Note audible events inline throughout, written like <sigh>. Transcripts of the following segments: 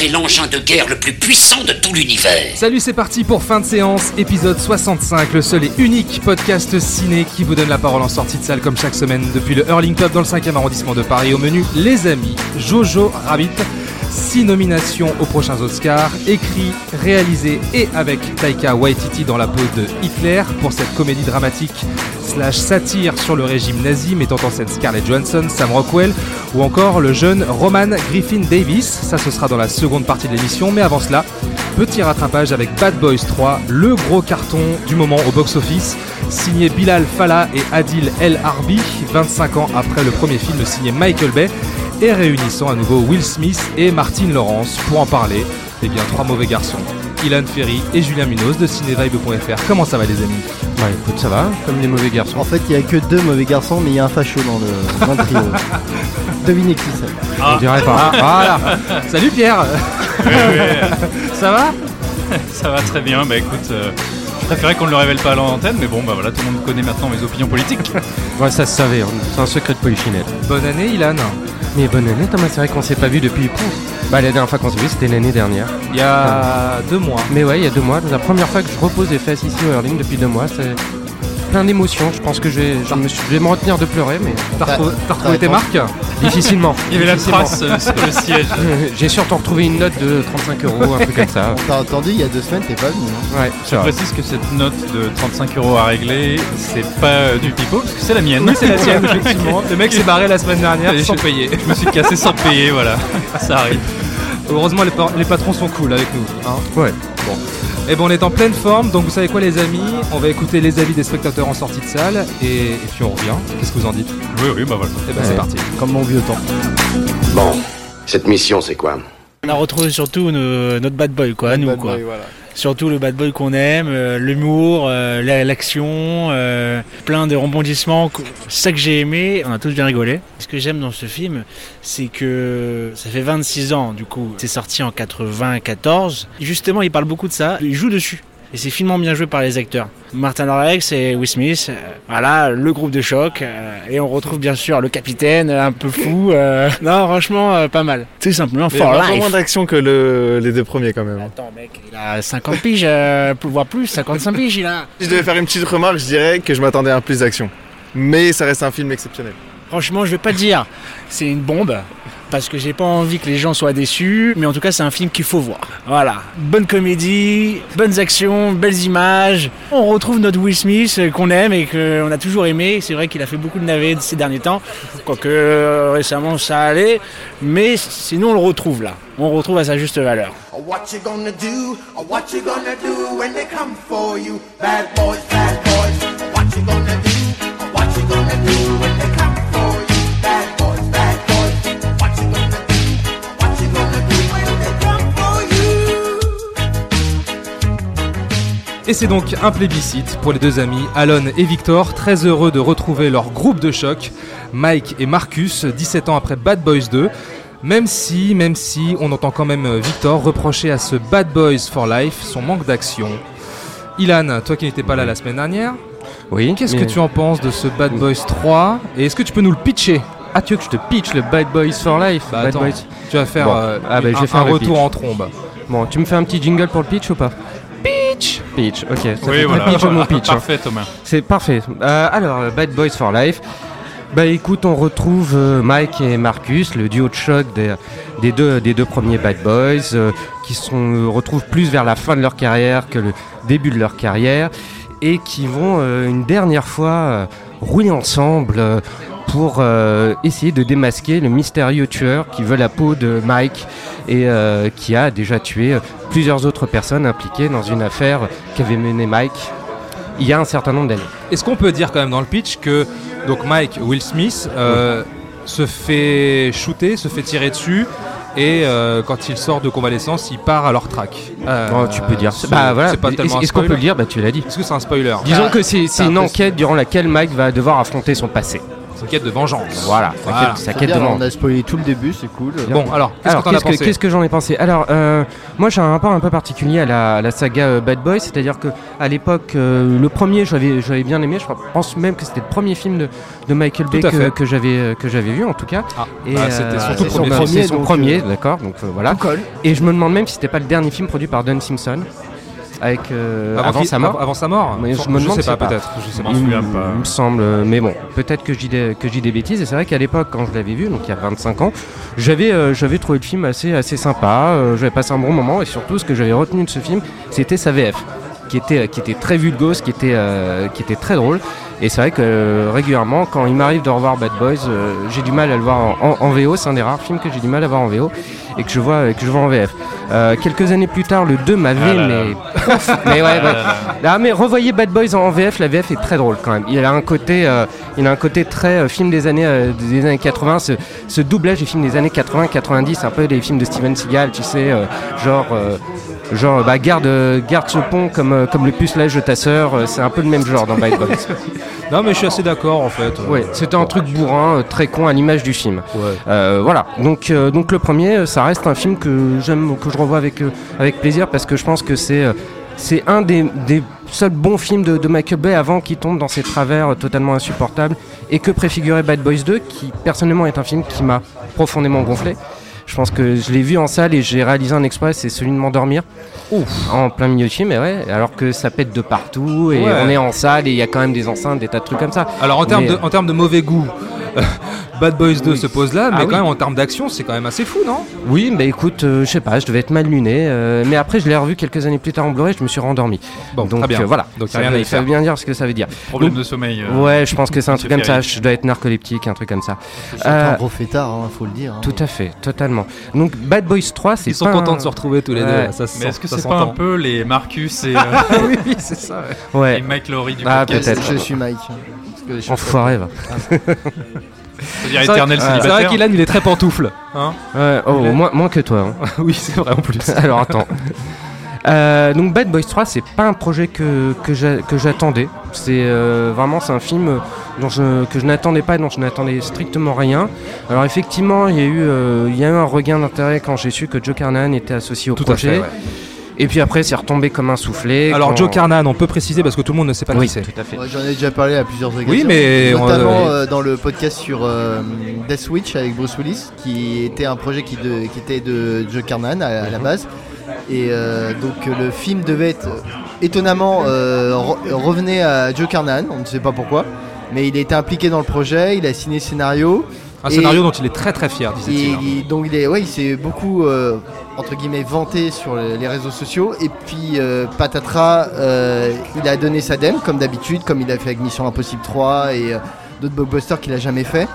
C'est l'engin de guerre le plus puissant de tout l'univers. Salut, c'est parti pour fin de séance, épisode 65, le seul et unique podcast ciné qui vous donne la parole en sortie de salle comme chaque semaine depuis le Hurling Club dans le 5e arrondissement de Paris. Au menu, les amis, Jojo Rabbit, 6 nominations aux prochains Oscars, écrit, réalisé et avec Taika Waititi dans la peau de Hitler pour cette comédie dramatique satire sur le régime nazi mettant en scène Scarlett Johansson, Sam Rockwell ou encore le jeune Roman Griffin Davis. Ça, ce sera dans la seconde partie de l'émission, mais avant cela, petit rattrapage avec Bad Boys 3, le gros carton du moment au box-office, signé Bilal Fallah et Adil El Harbi, 25 ans après le premier film signé Michael Bay, et réunissant à nouveau Will Smith et Martin Lawrence pour en parler. Eh bien, trois mauvais garçons. Ilan Ferry et Julien Munoz de cinévibe.fr. Comment ça va les amis? Bah écoute, ça va, comme les mauvais garçons. En fait, il n'y a que deux mauvais garçons, mais il y a un facho dans le, dans le trio. <laughs> Devinez qui c'est. On dirait pas. Voilà. Salut Pierre. <laughs> ça va Ça va très bien, bah écoute, euh, je préférais qu'on ne le révèle pas à l'antenne, mais bon, bah voilà, tout le monde connaît maintenant mes opinions politiques. Ouais, ça se savait, hein. c'est un secret de polichinelle. Bonne année Ilan. Mais bonne année Thomas, c'est vrai qu'on s'est pas vu depuis. Bah la dernière fois qu'on s'est vu, c'était l'année dernière. Il y a deux mois. Mais ouais, il y a deux mois, c'est la première fois que je repose les fesses ici au Hurling depuis deux mois, c'est plein d'émotions. Je pense que je vais, je me, suis- je vais me retenir de pleurer, mais T'as retrouvé, tes marques? Difficilement. <laughs> Il y avait la trace euh, sur le siège. <laughs> J'ai surtout retrouvé une note de 35 euros, un truc comme ça. <laughs> On t'a entendu, il y a deux semaines, t'es pas venu. hein. Ouais, Je vrai. précise que cette note de 35 euros à régler, c'est pas euh, du pipeau, parce que c'est la mienne. Oui, c'est la tienne, effectivement. Le mec s'est barré la semaine dernière Et sans je- payer. Je me suis cassé sans payer, voilà. Ça arrive. Heureusement, les, par- les patrons sont cool avec nous. Hein Ouais. Et bon, on est en pleine forme, donc vous savez quoi, les amis? On va écouter les avis des spectateurs en sortie de salle et, et puis on revient. Qu'est-ce que vous en dites? Oui, oui, bah voilà. Et ben, c'est parti. Comme mon vieux temps. Bon, cette mission, c'est quoi? On a retrouvé surtout nos- notre bad boy, quoi, à nous, Bad quoi. boy, voilà. Surtout le bad boy qu'on aime, euh, l'humour, euh, la- l'action, euh, plein de rebondissements. Ça que j'ai aimé, on a tous bien rigolé. Ce que j'aime dans ce film, c'est que ça fait 26 ans, du coup, c'est sorti en 94. Justement, il parle beaucoup de ça, il joue dessus. Et c'est finement bien joué par les acteurs. Martin Lawrence et Will Smith, euh, voilà, le groupe de choc. euh, et on retrouve bien sûr le capitaine, un peu fou. euh, <laughs> non, franchement, pas mal. Tout simplement, Il y a moins d'action que le- les deux premiers quand même. Attends mec, il a 50 piges, voire plus, 55 piges il a. Si je devais faire une petite remarque, je dirais que je m'attendais à un plus d'action. Mais ça reste un film exceptionnel. Franchement, je vais pas te dire, c'est une bombe, parce que j'ai pas envie que les gens soient déçus, mais en tout cas c'est un film qu'il faut voir. Voilà, bonne comédie, bonnes actions, belles images. On retrouve notre Will Smith euh, qu'on aime et qu'on a toujours aimé. C'est vrai qu'il a fait beaucoup de navets ces derniers temps, quoique euh, récemment ça allait, mais sinon on le retrouve là. On retrouve à sa juste valeur. Et c'est donc un plébiscite pour les deux amis, Alon et Victor, très heureux de retrouver leur groupe de choc, Mike et Marcus, 17 ans après Bad Boys 2. Même si, même si, on entend quand même Victor reprocher à ce Bad Boys for Life son manque d'action. Ilan, toi qui n'étais pas là la semaine dernière, Oui. qu'est-ce mais- que tu en penses de ce Bad Boys 3 Et est-ce que tu peux nous le pitcher? Ah, tu veux que je te pitch le Bad Boys for Life? Bah, Bad attends. Boys. Tu vas faire Bon. euh, Ah, bah, un, retour pitch. en trombe. Bon, tu me fais un petit jingle pour le pitch ou pas? Pitch ok. Ça Oui, fait voilà. très pitch mon pitch. Parfait, Thomas. C'est parfait. Euh, alors, euh, Bad Boys for Life. Bah écoute, on retrouve euh, Mike et Marcus, le duo de choc des, des deux, des deux premiers Bad Boys, euh, qui se retrouvent plus vers la fin de leur carrière que le début de leur carrière, et qui vont une dernière fois rouler ensemble euh, pour euh, essayer de démasquer le mystérieux tueur qui veut la peau de Mike et euh, qui a déjà tué plusieurs autres personnes impliquées dans une affaire qu'avait menée Mike il y a un certain nombre d'années. Est-ce qu'on peut dire quand même dans le pitch que donc Mike Will Smith euh, se fait shooter, se fait tirer dessus et euh, quand il sort de convalescence, il part à leur track. Euh, Oh, tu peux dire. c'est- Bah voilà. Pas tellement un Est-ce qu'on peut le dire Bah tu l'as dit. Est-ce que c'est un spoiler Disons Ah, que c'est c'est un une enquête durant laquelle Mike va devoir affronter son passé. C'est une quête de vengeance. Voilà, sa Voilà. quête, sa C'est quête bien, de vengeance. on a spoilé tout le début, c'est cool. Bon, alors, qu'est-ce que Alors, t'en as qu'est-ce que, pensé qu'est-ce que j'en ai pensé Alors, euh, moi j'ai un rapport un peu particulier à la, à la saga euh, Bad Boy, c'est-à-dire que à l'époque, euh, le premier, j'avais, j'avais bien aimé. Je pense même que c'était le premier film de, de Michael Bay à que, fait. que j'avais euh, que j'avais vu en tout cas. Ah, Et, bah, c'était son tout c'est premier film. c'est son donc, premier, euh, d'accord. Donc euh, voilà. Tout colle. Et je me demande même si c'était pas le dernier film produit par Don Simpson, avec euh, avant, sa mort. Avant, sa mort Mais je me demande, sais c'est pas, pas. peut-être. Je sais Je pas. Il, pas. il me semble, mais bon, peut-être que je dis des, que je des bêtises. Et c'est vrai qu'à l'époque, quand je l'avais vu, donc il y a 25 ans, j'avais euh, j'avais trouvé le film assez, assez sympa. euh, j'avais passé un bon moment. Et surtout, ce que j'avais retenu de ce film, c'était sa VF, qui était, qui était très vulgose, qui était, euh, qui était très drôle. Et c'est vrai que euh, régulièrement, quand il m'arrive de revoir Bad Boys, euh, j'ai du mal à le voir en, en- en VO. C'est un des rares films que j'ai du mal à voir en VO et que je vois, que je vois en VF. Euh, quelques années plus tard, le 2 m'avait Ah mais, mais ouais, ouais. Ah mais revoyez Bad Boys en VF, la VF est très drôle quand même. Il a un côté, il a un côté très film des années, des années 80, ce, ce doublage des films des années 80-90, un peu des films de Steven Seagal, tu sais, genre, genre bah garde, garde ce pont comme, euh, comme le pucelage de ta sœur, euh, c'est un peu le même genre dans Bad Boys. <laughs> Non, mais je suis assez d'accord en fait. ouais, c'était un truc bourrin, euh, très con à l'image du film. Ouais. Euh, voilà, donc, euh, donc le premier, ça reste un film que j'aime, que je revois avec, euh, avec plaisir parce que je pense que c'est c'est un des, des seuls bons films de, de Michael Bay avant qu'il tombe dans ses travers totalement insupportables et que préfigurait Bad Boys 2, qui personnellement est un film qui m'a profondément gonflé. Je pense que je l'ai vu en salle et j'ai réalisé un exploit, c'est celui de m'endormir. En plein milieu de film, et ouais, alors que ça pète de partout et Ouais. on est en salle et il y a quand même des enceintes, des tas de trucs comme ça. Alors en termes, Mais, de, en termes de mauvais goût, Bad Boys 2 se pose là, mais Ah quand oui. même en termes d'action, c'est quand même assez fou, non? Oui, bah écoute, euh, je sais pas, je devais être mal luné, euh, mais après je l'ai revu quelques années plus tard en Blu-ray, je me suis rendormi. Bon, Donc très bien. euh, voilà, Donc, ça, rien veut, à y ça faire. veut bien dire ce que ça veut dire. Problème Donc, de sommeil. euh, Ouais, je pense que c'est un truc comme ça, je dois être narcoleptique, un truc comme ça. C'est Euh, un gros fêtard, hein, faut le dire. hein. Tout à fait, totalement. Donc Bad Boys 3, c'est Ils sont contents un- de se retrouver tous les Ouais. deux. Ça, se Mais sent- est-ce que ça c'est pas un peu les Marcus et, <laughs> euh, Oui, c'est ça. ouais. Ouais, et Mike Laurie du Ah, podcast. Je suis Mike. Que suis enfoiré va. <laughs> C'est-à-dire C'est vrai- qu'Ilan, il est très pantoufle. Hein Ouais, oh, moins, moins que toi. hein. <laughs> oui, c'est vrai en plus. <laughs> Alors attends. Euh, donc Bad Boys 3, c'est pas un projet que, que j'a- que j'attendais. C'est euh, vraiment c'est un film dont je, que je n'attendais pas, et dont je n'attendais strictement rien. Alors effectivement, il y a eu, euh, il y a eu un regain d'intérêt quand j'ai su que Joe Carnahan était associé au Tout à projet. fait. ouais. Et puis après, c'est retombé comme un soufflé. Alors quand- Joe Carnahan, on peut préciser parce que tout le monde ne sait pas Oui, qui c'est. tout à fait. Ouais, J'en ai déjà parlé à plusieurs occasions. Oui, mais on- notamment euh, euh, dans le podcast sur euh, Death Witch avec Bruce Willis, qui était un projet qui, de- qui était de Joe Carnahan à, à la base. Et euh, donc le film devait être étonnamment euh, re- revenait à Joe Carnahan, on ne sait pas pourquoi, mais il a été impliqué dans le projet, il a signé le scénario. Un Et- scénario dont il est très très fier, disait-il. il- donc il est, ouais, il s'est beaucoup euh, entre guillemets vanté sur les réseaux sociaux et puis euh, patatras, euh, il a donné sa dème comme d'habitude, comme il a fait avec Mission Impossible 3 et d'autres blockbusters qu'il a jamais fait.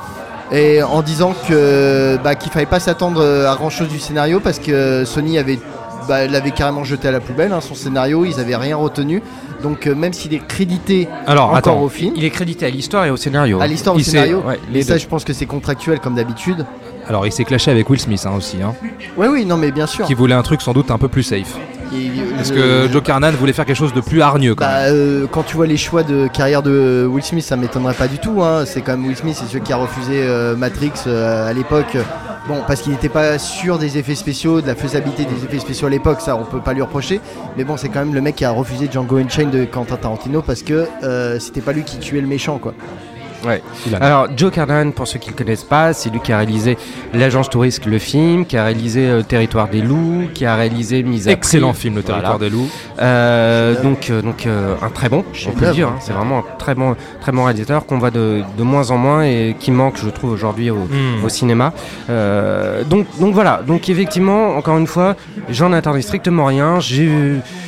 Et en disant que bah, qu'il fallait pas s'attendre à grand chose du scénario parce que Sony avait bah, l'avait carrément jeté à la poubelle hein, son scénario, ils avaient rien retenu. Donc euh, même s'il est crédité Alors encore attends, au film, Il est crédité à l'histoire et au scénario. à l'histoire au il s'est- scénario, ouais, et ça je pense que c'est contractuel comme d'habitude. alors il s'est clashé avec Will Smith hein, aussi, hein, Oui oui non mais bien sûr. qui voulait un truc sans doute un peu plus safe. Et, Parce euh, que Joe Carnahan voulait faire quelque chose de plus hargneux quand Bah, euh, quand tu vois les choix de carrière de Will Smith, ça m'étonnerait pas du tout. hein. C'est quand même Will Smith, c'est celui qui a refusé euh, Matrix euh, à l'époque. Bon, parce qu'il n'était pas sûr des effets spéciaux, de la faisabilité des effets spéciaux à l'époque, ça on peut pas lui reprocher. Mais bon, c'est quand même le mec qui a refusé Django Unchained de Quentin Tarantino parce que c'était pas lui qui tuait le méchant, quoi. Alors, Joe Carnahan, pour ceux qui ne le connaissent pas, c'est lui qui a réalisé L'Agence Touriste, le film, qui a réalisé euh, Territoire des loups, qui a réalisé Mise à Excellent Prix. film, Le Voilà. Territoire des loups. Euh, donc, euh, donc euh, un très bon, on peut le dire. hein. c'est vraiment un très bon, très bon réalisateur qu'on voit de, de moins en moins et qui manque, je trouve, aujourd'hui au, Hmm. au cinéma. Euh, donc, donc voilà. Donc effectivement, encore une fois, j'en attendais strictement rien. J'ai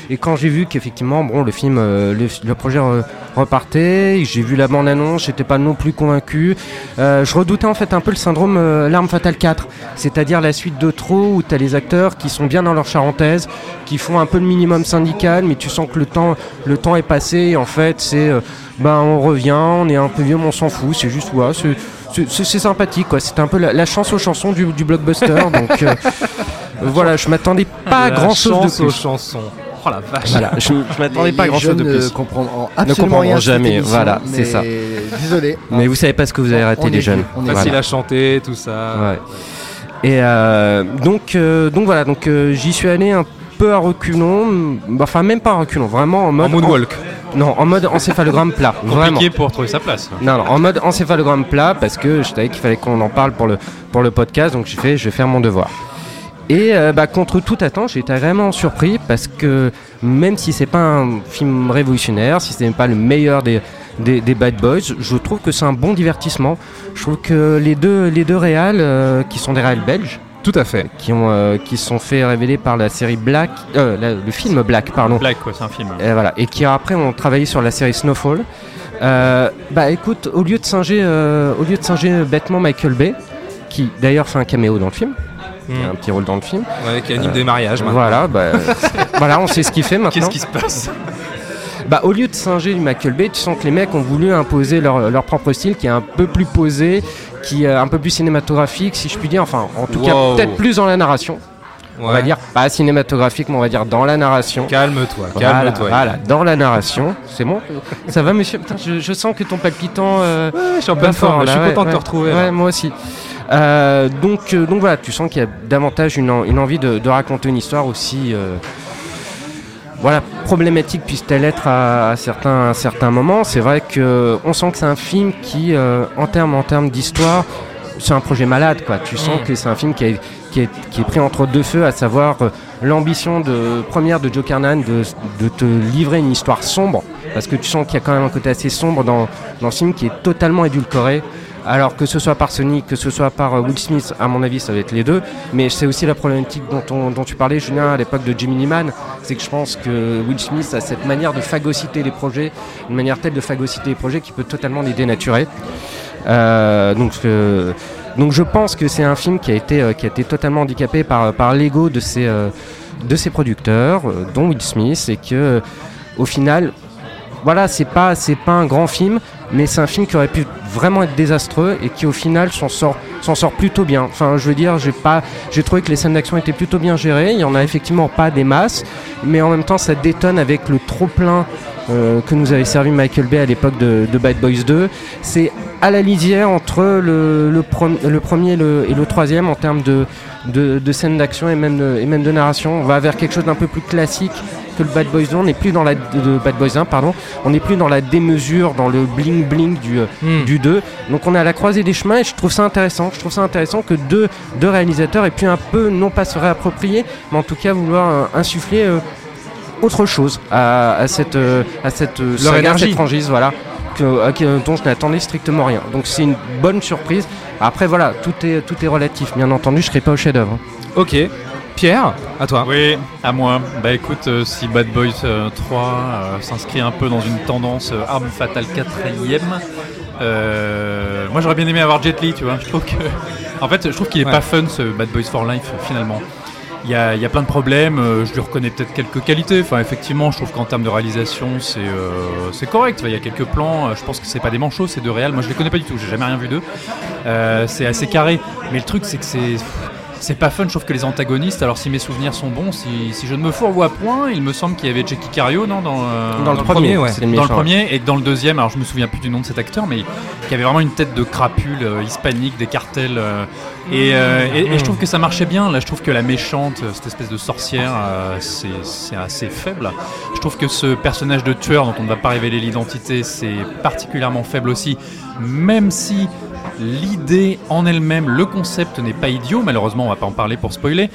et quand j'ai vu qu'effectivement, bon, le film, euh, le, le projet re- repartait, j'ai vu la bande annonce, j'étais pas non plus convaincu. Euh, je redoutais en fait un peu le syndrome euh, l'arme fatale 4, c'est-à-dire la suite de trop où tu as les acteurs qui sont bien dans leur charentaise, qui font un peu le minimum syndical, mais tu sens que le temps, le temps est passé. Et en fait, c'est euh, ben on revient, on est un peu vieux, mais on s'en fout. C'est juste ouais, c'est- sympathique quoi. C'était un peu la, la chance aux chansons du, du blockbuster. donc <laughs> voilà, je m'attendais pas à grand chose de chance aux plus. chansons. Oh la vache. Voilà, je, je m'attendais pas à grand chose de plus. Ne comprendront Ne comprendront jamais, émission, voilà, c'est ça. désolé. Mais vous savez pas ce que vous avez raté On les jeunes. vieux, on est Facile Voilà. à chanter, tout ça. Ouais. Et euh, donc, euh, donc voilà, donc euh, j'y suis allé un peu à reculons, enfin même pas à reculons, vraiment en mode En moonwalk. non, en mode encéphalogramme plat, <laughs> vraiment. Compliqué pour trouver sa place. Non, non, en mode encéphalogramme plat parce que je savais qu'il fallait qu'on en parle pour le, pour le podcast, donc j'ai fait, je vais faire mon devoir. Et euh, bah, contre toute attente, j'ai été vraiment surpris parce que même si c'est pas un film révolutionnaire, si c'est pas le meilleur des, des, des Bad Boys, je trouve que c'est un bon divertissement. Je trouve que les deux, les deux réals, euh, qui sont des réals belges, Tout à fait. qui ont euh, qui se sont fait révéler par la série Black, euh, la- le film Black, pardon. Black, quoi, c'est un film. Et voilà, et qui après ont travaillé sur la série Snowfall. Euh, bah écoute, au lieu de singer, euh, au lieu de singer bêtement Michael Bay, qui d'ailleurs fait un caméo dans le film, Il a un petit rôle dans le film. Ouais, qui anime des mariages maintenant. Voilà, bah, <laughs> voilà, on sait ce qu'il fait maintenant. Qu'est-ce qui se passe? Bah, au lieu de singer du Michael Bay, tu sens que les mecs ont voulu imposer leur, leur propre style qui est un peu plus posé, qui est un peu plus cinématographique, si je puis dire. Enfin, en tout Wow. cas, peut-être plus dans la narration. On va dire pas cinématographique, mais on va dire dans la narration. Calme-toi, Voilà, calme-toi. voilà, dans la narration. C'est bon? Ça va, monsieur? Putain, je, je sens que ton palpitant. euh, Ouais, je suis en pleine forme, fort, je suis ouais, content de te retrouver. Ouais, moi aussi. Euh, donc, euh, donc voilà, tu sens qu'il y a davantage une, en- une envie de, de raconter une histoire aussi. euh, voilà, problématique puisse-t-elle être à, à certains, à certains moments. C'est vrai que on sent que c'est un film qui, en termes en d'histoire, c'est un projet malade. Quoi. Tu sens Mm. que c'est un film qui, est- qui est, qui est pris entre deux feux, à savoir l'ambition de, première de Joe Carnan de, de te livrer une histoire sombre, parce que tu sens qu'il y a quand même un côté assez sombre dans, dans ce film qui est totalement édulcoré. Alors que ce soit par Sony, que ce soit par euh, Will Smith, à mon avis, ça va être les deux. Mais c'est aussi la problématique dont, on- dont tu parlais, Julien, à l'époque de Jimmy Neiman. C'est que je pense que Will Smith a cette manière de phagocyter les projets, une manière telle de phagocyter les projets qui peut totalement les dénaturer. Euh, donc, euh, donc je pense que c'est un film qui a été, totalement handicapé par, l'ego de ses, producteurs, dont Will Smith, et que au final, voilà, c'est c'est pas un grand film, mais c'est un film qui aurait pu vraiment être désastreux et qui au final s'en sort, plutôt bien. Enfin, je veux dire, j'ai pas, j'ai trouvé que les scènes d'action étaient plutôt bien gérées. Il y en a effectivement pas des masses, mais en même temps, ça détonne avec le trop plein euh, que nous avait servi Michael Bay à l'époque de, Bad Boys 2. C'est à la lisière entre le, premier et le, troisième en termes de, scènes d'action et même de narration. On va vers quelque chose d'un peu plus classique que le Bad Boys 2. On n'est plus dans la de Bad Boys 1, pardon. On n'est plus dans la démesure, dans le bling bling du, euh, Hmm. du 2. Donc on est à la croisée des chemins et je trouve ça intéressant. Je trouve ça intéressant que deux, deux réalisateurs aient pu un peu, non pas se réapproprier, mais en tout cas vouloir euh, insuffler euh, autre chose à, à cette, euh, à cette saga, énergie. cette franchise, voilà, que, dont je n'attendais strictement rien. Donc c'est une bonne surprise. Après voilà, tout est, tout est relatif. Bien entendu, je serai pas au chef-d'œuvre. Ok. Pierre, à toi. Oui, à moi. Bah écoute, euh, si Bad Boys euh, 3 euh, s'inscrit un peu dans une tendance euh, Arme Fatale 4ème, euh, moi j'aurais bien aimé avoir Jet Li, tu vois. Je trouve que. <laughs> En fait, je trouve qu'il est Ouais. pas fun ce Bad Boys for Life finalement. Il y, a, y a plein de problèmes, euh, je lui reconnais peut-être quelques qualités. Enfin, effectivement, je trouve qu'en termes de réalisation, c'est euh, c'est correct. Il y a quelques plans, euh, je pense que c'est pas des manchots, c'est de réel. Moi, je les connais pas du tout, j'ai jamais rien vu d'eux. Euh, c'est assez carré. Mais le truc, c'est que c'est. C'est pas fun, je trouve que les antagonistes, alors si mes souvenirs sont bons, si, si je ne me fourvoie point, il me semble qu'il y avait Jackie Cario non, dans, euh, Dans le premier, premier, ouais. c'est dans le premier et dans le deuxième, alors je me souviens plus du nom de cet acteur, mais qui avait vraiment une tête de crapule euh, hispanique des cartels. euh, et, euh, et- et je trouve que ça marchait bien. Là, je trouve que la méchante, cette espèce de sorcière, euh, c'est c'est assez faible. Je trouve que ce personnage de tueur, dont on ne va pas révéler l'identité, c'est particulièrement faible aussi, même si l'idée en elle-même, le concept n'est pas idiot. Malheureusement, on va pas en parler pour spoiler.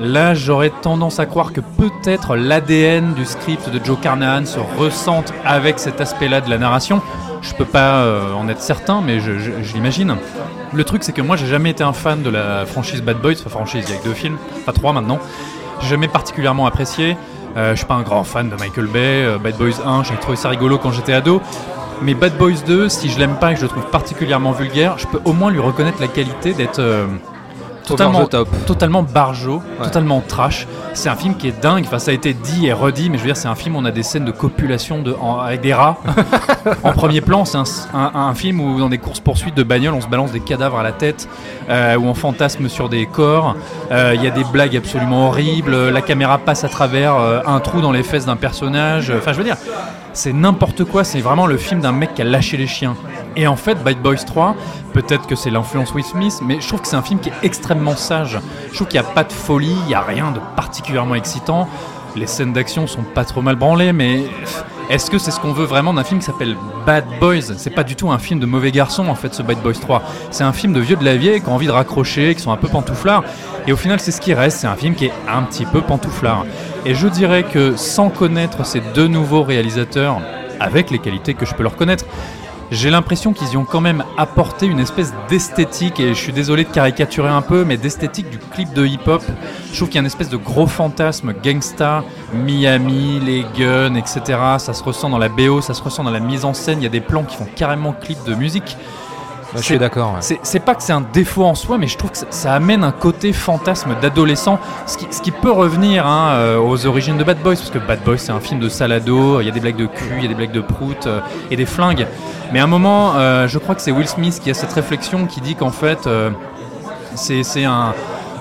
Là, j'aurais tendance à croire que peut-être l'ADN du script de Joe Carnahan se ressente avec cet aspect-là de la narration. Je peux pas euh, en être certain, mais je, l'imagine. Le truc, c'est que moi, j'ai jamais été un fan de la franchise Bad Boys. Enfin, franchise, il y a deux films, pas trois maintenant. J'ai jamais particulièrement apprécié. Euh, je suis pas un grand fan de Michael Bay. Euh, Bad Boys 1, j'ai trouvé ça rigolo quand j'étais ado. Mais Bad Boys 2, si je l'aime pas et que je le trouve particulièrement vulgaire, je peux au moins lui reconnaître la qualité d'être euh, totalement, top. totalement barjo, Ouais. totalement trash. C'est un film qui est dingue. Enfin, ça a été dit et redit, mais je veux dire, c'est un film où on a des scènes de copulation de, en- avec des rats <laughs> en premier plan. C'est un, un- un film où, dans des courses poursuites de bagnole, on se balance des cadavres à la tête, euh, où on fantasme sur des corps. Euh, Il y a des blagues absolument horribles. La caméra passe à travers euh, un trou dans les fesses d'un personnage. Enfin, je veux dire. C'est n'importe quoi, c'est vraiment le film d'un mec qui a lâché les chiens. Et en fait, Bad Boys 3, peut-être que c'est l'influence Will Smith, mais je trouve que c'est un film qui est extrêmement sage. Je trouve qu'il n'y a pas de folie, il n'y a rien de particulièrement excitant. Les scènes d'action sont pas trop mal branlées, mais est-ce que c'est ce qu'on veut vraiment d'un film qui s'appelle Bad Boys? C'est pas du tout un film de mauvais garçons en fait, ce Bad Boys 3. C'est un film de vieux de la vieille qui ont envie de raccrocher, qui sont un peu pantouflards. Et au final, c'est ce qui reste. C'est un film qui est un petit peu pantouflard. Et je dirais que sans connaître ces deux nouveaux réalisateurs, avec les qualités que je peux leur connaître, j'ai l'impression qu'ils y ont quand même apporté une espèce d'esthétique, et je suis désolé de caricaturer un peu, mais d'esthétique du clip de hip-hop. Je trouve qu'il y a une espèce de gros fantasme gangsta, Miami, les guns, etc. Ça se ressent dans la BO, ça se ressent dans la mise en scène. Il y a des plans qui font carrément clip de musique. Bah, je suis d'accord. ouais. C'est pas que c'est un défaut en soi, mais je trouve que ça, ça amène un côté fantasme d'adolescent, ce qui, ce qui peut revenir hein, euh, aux origines de Bad Boys, parce que Bad Boys c'est un film de salado, il y a des blagues de cul, il y a des blagues de prout euh, et des flingues. Mais à un moment, euh, je crois que c'est Will Smith qui a cette réflexion qui dit qu'en fait, euh, c'est un,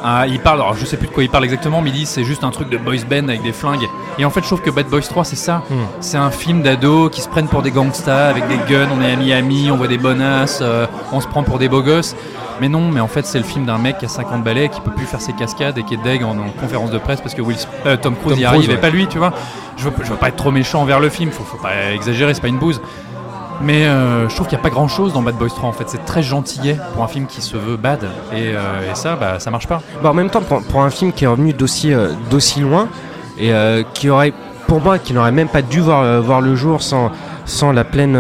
un- Il parle, alors je sais plus de quoi il parle exactement, mais il dit c'est juste un truc de boys band avec des flingues. Et en fait, je trouve que Bad Boys 3, c'est ça. Hmm. C'est un film d'ados qui se prennent pour des gangsters avec des guns, on est à Miami, on voit des bonasses, euh, on se prend pour des beaux gosses. Mais non, mais en fait, c'est le film d'un mec qui a 50 balais, qui peut plus faire ses cascades et qui est deg en, en conférence de presse parce que Will, euh, Tom Cruise Tom y arrive et pas lui, tu vois. Je veux, je veux pas être trop méchant envers le film, faut, faut pas exagérer, c'est pas une bouse. Mais euh, je trouve qu'il n'y a pas grand chose dans Bad Boys 3 en fait, c'est très gentillet pour un film qui se veut bad et, euh, ça, bah, ça marche pas. Bon, en même temps, pour, un film qui est revenu d'aussi euh, loin et euh, qui aurait, pour moi, qui n'aurait même pas dû voir, le jour sans, la pleine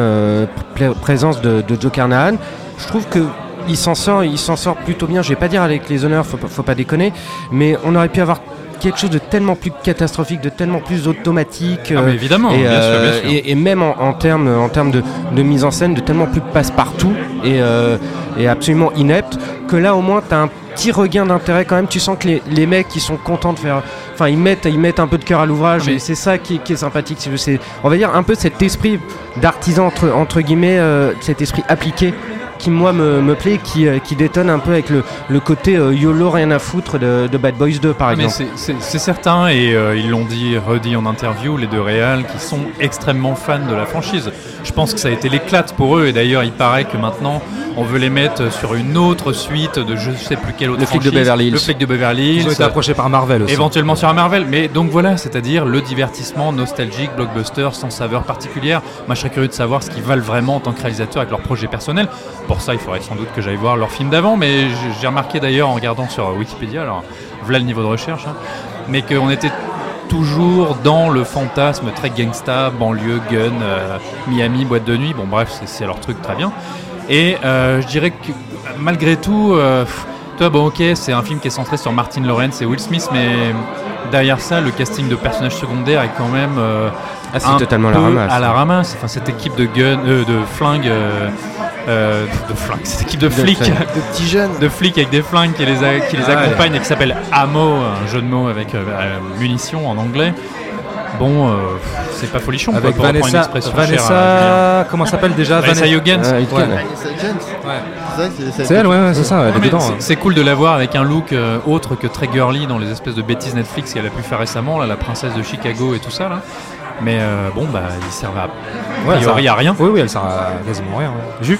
présence de, de Joe Carnahan, je trouve que il s'en sort, il s'en sort plutôt bien. Je vais pas dire avec les honneurs, faut, faut pas déconner, mais on aurait pu avoir quelque chose de tellement plus catastrophique, de tellement plus automatique. Ah, mais évidemment, et, bien sûr, euh, bien sûr. et- et même en, en termes en de, de mise en scène, de tellement plus passe-partout et, euh, et absolument inepte, que là au moins tu as un petit regain d'intérêt quand même. Tu sens que les, les mecs qui sont contents de faire. Enfin, ils mettent, ils mettent un peu de cœur à l'ouvrage Ah, et c'est ça qui, est- qui est sympathique. si je- C'est, on va dire un peu cet esprit d'artisan, entre, entre guillemets, euh, cet esprit appliqué qui moi me, me plaît, qui, euh, qui détonne un peu avec le, le côté euh, YOLO rien à foutre de, de Bad Boys 2 par Ah, exemple. c'est certain, et euh, ils l'ont dit, redit en interview, les deux réals, qui sont extrêmement fans de la franchise. Je pense que ça a été l'éclate pour eux, et d'ailleurs, il paraît que maintenant, on veut les mettre sur une autre suite de je sais plus quelle autre Le flic de. Beverly Hills. Le flic de Beverly Ils ont Hills. été approchés par Marvel aussi. Éventuellement sur un Marvel, mais donc voilà, c'est-à-dire le divertissement nostalgique, blockbuster, sans saveur particulière. Moi, je serais curieux de savoir ce qu'ils valent vraiment en tant que réalisateur avec leur projet personnel. Pour ça, il faudrait sans doute que j'aille voir leur film d'avant, mais j'ai remarqué d'ailleurs en regardant sur Wikipédia, alors voilà le niveau de recherche, hein, mais qu'on était toujours dans le fantasme très gangsta, banlieue, gun, euh, Miami, boîte de nuit. Bon, bref, c'est- leur truc très bien. Et euh, je dirais que malgré tout, euh, toi, bon, ok, c'est un film qui est centré sur Martin Lawrence et Will Smith, mais derrière ça, le casting de personnages secondaires est quand même euh, Ah, c'est totalement la peu ramasse. à la ramasse. Enfin, cette équipe de gun, de flingues, euh, de flingues, cette équipe de flics. De petits jeunes. de flics avec des flingues qui les, a- qui les Ah, ouais. accompagnent et qui s'appelle Ammo, un jeu de mots avec euh, euh, munitions en anglais. Bon, euh, c'est pas folichon, quoi, Avec pour reprendre une Vanessa, expression chère. Vanessa, comment s'appelle déjà Vanessa Hudgens. Euh, il Ouais. Vanessa. Ouais. C'est elle, ouais, ouais, c'est ça, c'est- hein. C'est cool de la voir avec un look euh, autre que très girly dans les espèces de bêtises Netflix qu'elle a pu faire récemment, là, la princesse de Chicago et tout ça. Là. Mais euh, bon, bah, ils servent à Ouais, priori à rien. Oui, oui, elle sert à quasiment rien. ouais.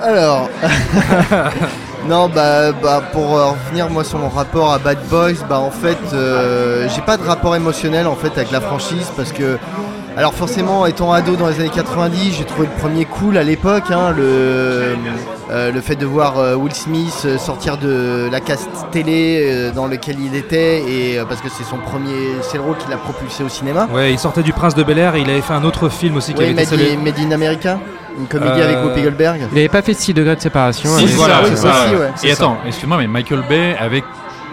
Alors, <laughs> non, bah, bah, pour euh, revenir moi sur mon rapport à Bad Boys, bah en fait, euh, j'ai pas de rapport émotionnel en fait avec la franchise parce que, alors forcément, étant ado dans les années 90, j'ai trouvé le premier cool à l'époque, hein, le, euh, le fait de voir euh, Will Smith euh, sortir de la caste télé euh, dans lequel il était et euh, parce que c'est son premier, c'est le rôle qui l'a propulsé au cinéma. Ouais, il sortait du Prince de Bel Air et il avait fait un autre film aussi qui Oui, avait été Made, salué. in- Made in America, une comédie Euh, avec Whoopi Goldberg. Il avait pas fait 6 degrés de séparation. Si, avec- c'est voilà, ça, c'est c'est ça, ça. aussi, ouais, Et c'est ça. attends, excuse-moi, mais Michael Bay avait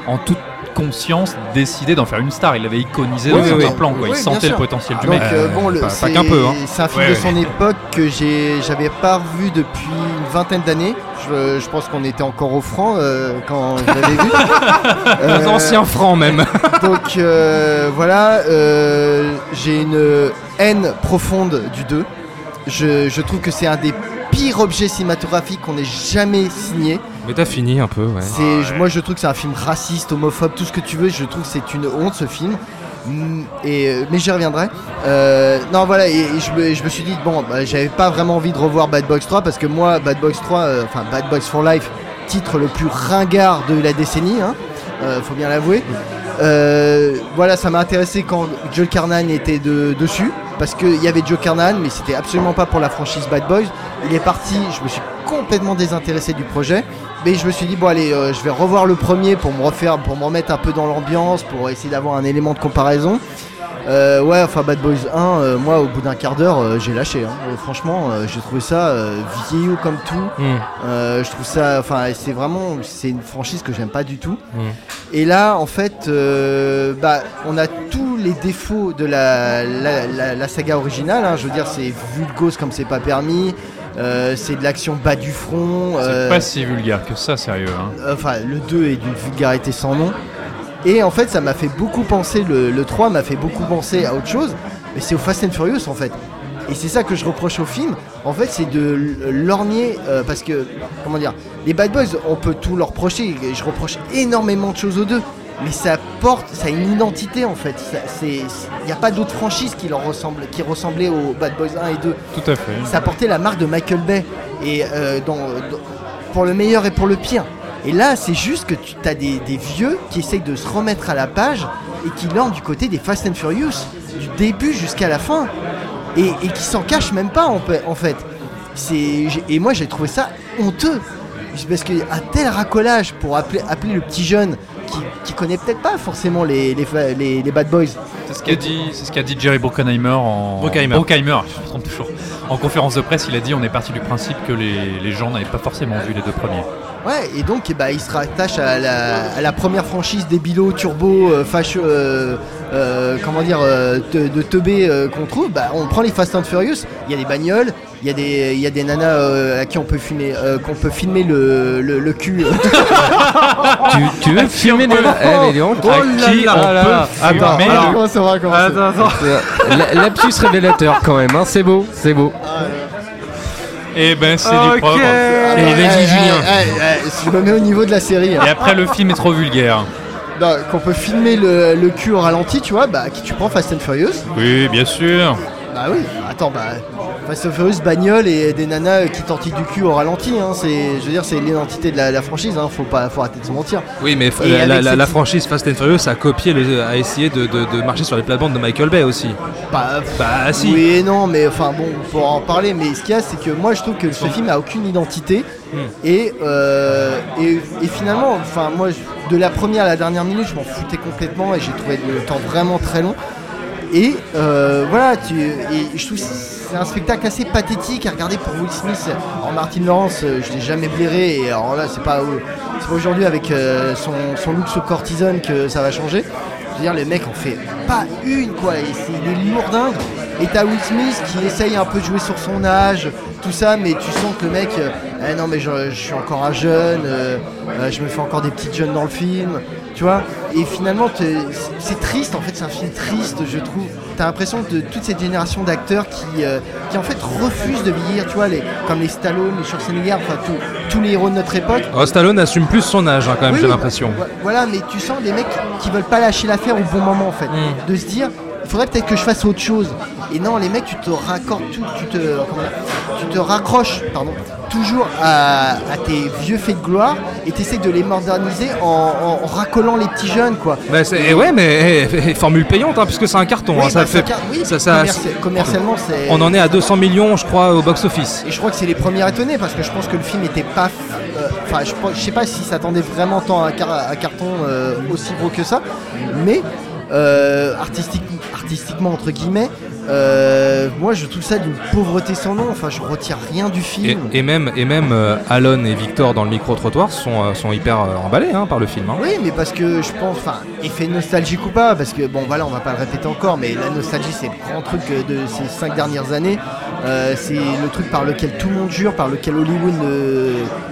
en toute conscience décidé d'en faire une star. Il l'avait iconisé Oui, dans certains oui. plans. Quoi. Oui, il sentait le potentiel du mec. euh, bon, le- pas- pas c'est qu'un peu, hein. c'est un film Ouais, de ouais. son époque que j'avais pas revu depuis une vingtaine d'années. Je, je pense qu'on était encore au franc euh, quand je l'avais vu. <laughs> Euh, Les anciens francs même. <laughs> donc euh, voilà, euh, j'ai une haine profonde du 2. Je, je trouve que c'est un des pires objets cinématographiques qu'on ait jamais signé. Mais t'as fini un peu, ouais. C'est, je- Moi, je trouve que c'est un film raciste, homophobe, tout ce que tu veux. Je trouve que c'est une honte ce film. Mm, Et, euh, mais j'y reviendrai. Euh, non, voilà, et, et je, me, je me suis dit, bon, bah, j'avais pas vraiment envie de revoir Bad Boys 3 parce que moi, Bad Boys 3, euh, enfin Bad Boys for Life, titre le plus ringard de la décennie, hein, euh, faut bien l'avouer. Euh, voilà, ça m'a intéressé quand Joe Carnan était de- dessus parce qu'il y avait Joe Carnan, mais c'était absolument pas pour la franchise Bad Boys. Il est parti, je me suis complètement désintéressé du projet. Mais je me suis dit, bon, allez, euh, je vais revoir le premier pour me refaire, pour me remettre un peu dans l'ambiance, pour essayer d'avoir un élément de comparaison. Euh, ouais, enfin, Bad Boys 1, euh, moi, au bout d'un quart d'heure, euh, j'ai lâché. hein. Franchement, j'ai trouvé ça vieillot comme tout. Euh, je trouve ça, enfin, c'est vraiment, c'est une franchise que j'aime pas du tout. Mm. Et là, en fait, bah, on a tous les défauts de la, la, la- la saga originale. hein. Je veux dire, c'est vulgose comme c'est pas permis. Euh, c'est de l'action bas du front. C'est euh, pas si vulgaire que ça, sérieux. hein. Enfin, le 2 est d'une vulgarité sans nom. Et en fait, ça m'a fait beaucoup penser, le, le 3 m'a fait beaucoup penser à autre chose. Mais c'est au Fast and Furious en fait. Et c'est ça que je reproche au film. En fait, c'est de lorgner. euh, parce que, comment dire, les Bad Boys, on peut tout leur reprocher. et Je reproche énormément de choses aux deux. Mais ça porte, ça a une identité en fait. Il n'y a pas d'autres franchises qui leur ressemblent, qui ressemblaient aux Bad Boys 1 et 2 Tout à fait. ça portait la marque de Michael Bay et euh, dans, dans- pour le meilleur et pour le pire. Et là, c'est juste que tu as des, des vieux qui essayent de se remettre à la page et qui lorgnent du côté des Fast and Furious, du début jusqu'à la fin, et, et qui s'en cachent même pas en, fait. Et moi j'ai trouvé ça honteux parce qu'il y a un tel racolage pour appeler, appeler le petit jeune qui, qui connaît peut-être pas forcément les, les, fa- les- les bad boys. C'est ce qu'a dit, c'est ce qu'a dit Jerry Bruckheimer en Bruckheimer. Bruckheimer, je me trompe toujours. En conférence de presse, il a dit on est parti du principe que les, les gens n'avaient pas forcément vu les deux premiers. Ouais, et donc ben, il se rattache à la, à la première franchise des bilots turbo euh, fâcheux, euh, euh, comment dire, euh, te- de teubé euh, qu'on trouve. Bah, on prend les Fast and Furious, il y a des bagnoles, il y a des, il y a des nanas euh, à qui on peut filmer, euh, qu'on peut filmer le, le, le cul. <laughs> tu, tu veux filmer le. Eh, donc, Oh à là qui là. on Attends, peut attends, filmer alors- le- Comment ça va, comment ça va Attends, attends. La- Lapsus révélateur quand même, hein, c'est beau, c'est beau. Et ben c'est Ok. du propre. Ah, Et bah, vas-y, eh, Julien. eh, eh, je me mets au niveau de la série. hein. Et après le film est trop vulgaire. Non, qu'on peut filmer le, le cul au ralenti, tu vois, bah qui tu prends Fast and Furious. Oui, bien sûr. Bah oui, attends, bah Fast and Furious, bagnole et des nanas qui tortillent du cul au ralenti, hein, c'est, je veux dire, c'est l'identité de la, la franchise, hein, faut pas, faut arrêter de se mentir. Oui, mais la, avec la- la- cette- la franchise Fast and Furious a copié, le, a essayé de, de- de marcher sur les plates-bandes de Michael Bay aussi. Bah, Bah si. Oui et non, mais enfin bon, pour en parler, mais ce qu'il y a, c'est que moi je trouve que ce film a aucune identité. Hmm. Et, euh, et, et finalement, enfin moi, de la première à la dernière minute, je m'en foutais complètement et j'ai trouvé le temps vraiment très long. Et euh, voilà, tu, et c'est un spectacle assez pathétique à regarder pour Will Smith. Alors Martin Lawrence, euh, je l'ai jamais blairé, et alors là, c'est pas, pas aujourd'hui avec euh, son, son look sous cortisone que ça va changer. Je veux dire, le mec en fait pas une, quoi. Et c'est, il est lourdingue. Et t'as Will Smith qui essaye un peu de jouer sur son âge, tout ça, mais tu sens que le mec, eh non, mais je, suis encore un jeune, je me fais encore des petites jeunes dans le film, tu vois. Et finalement, c'est- triste, en fait, c'est un film triste, je trouve. T'as l'impression de toute cette génération d'acteurs qui, euh, qui en fait refusent de vieillir, tu vois, les, comme les Stallone, les Schwarzenegger, enfin tous- tous les héros de notre époque. Oh, Stallone assume plus son âge hein, quand même, Oui, j'ai l'impression. bah, Voilà, mais tu sens des mecs qui veulent pas lâcher l'affaire au bon moment en fait. Mm. De se dire, faudrait peut-être que je fasse autre chose. Et non, les mecs, tu te raccordes tout, tu te, tu te raccroches, pardon, toujours à, à tes vieux faits de gloire et tu essaies de les moderniser en, en racolant les petits jeunes, quoi. Bah, c'est- eh ouais, mais eh, eh, formule payante, hein, puisque c'est un carton. Oui, hein, ça bah, fait, car- oui, ça- ça- commerci- commercialement, c'est. on en est à 200 millions, je crois, au box-office. Et je crois que c'est les premiers étonnés parce que je pense que le film était pas. euh, Enfin, je, je sais pas s'il s'attendait vraiment tant à un, car- un carton euh, aussi gros que ça, mais artistique, artistiquement, entre guillemets, euh, moi je trouve ça d'une pauvreté sans nom. Enfin, je retire rien du film. et même, et même euh, Alon et Victor dans le micro-trottoir sont, euh, sont hyper emballés hein, par le film. hein. Oui, mais parce que je pense, enfin, effet nostalgique ou pas, parce que bon, voilà, on va pas le répéter encore, mais la nostalgie, c'est le grand truc de ces cinq dernières années. C'est le truc par lequel tout le monde jure, par lequel Hollywood,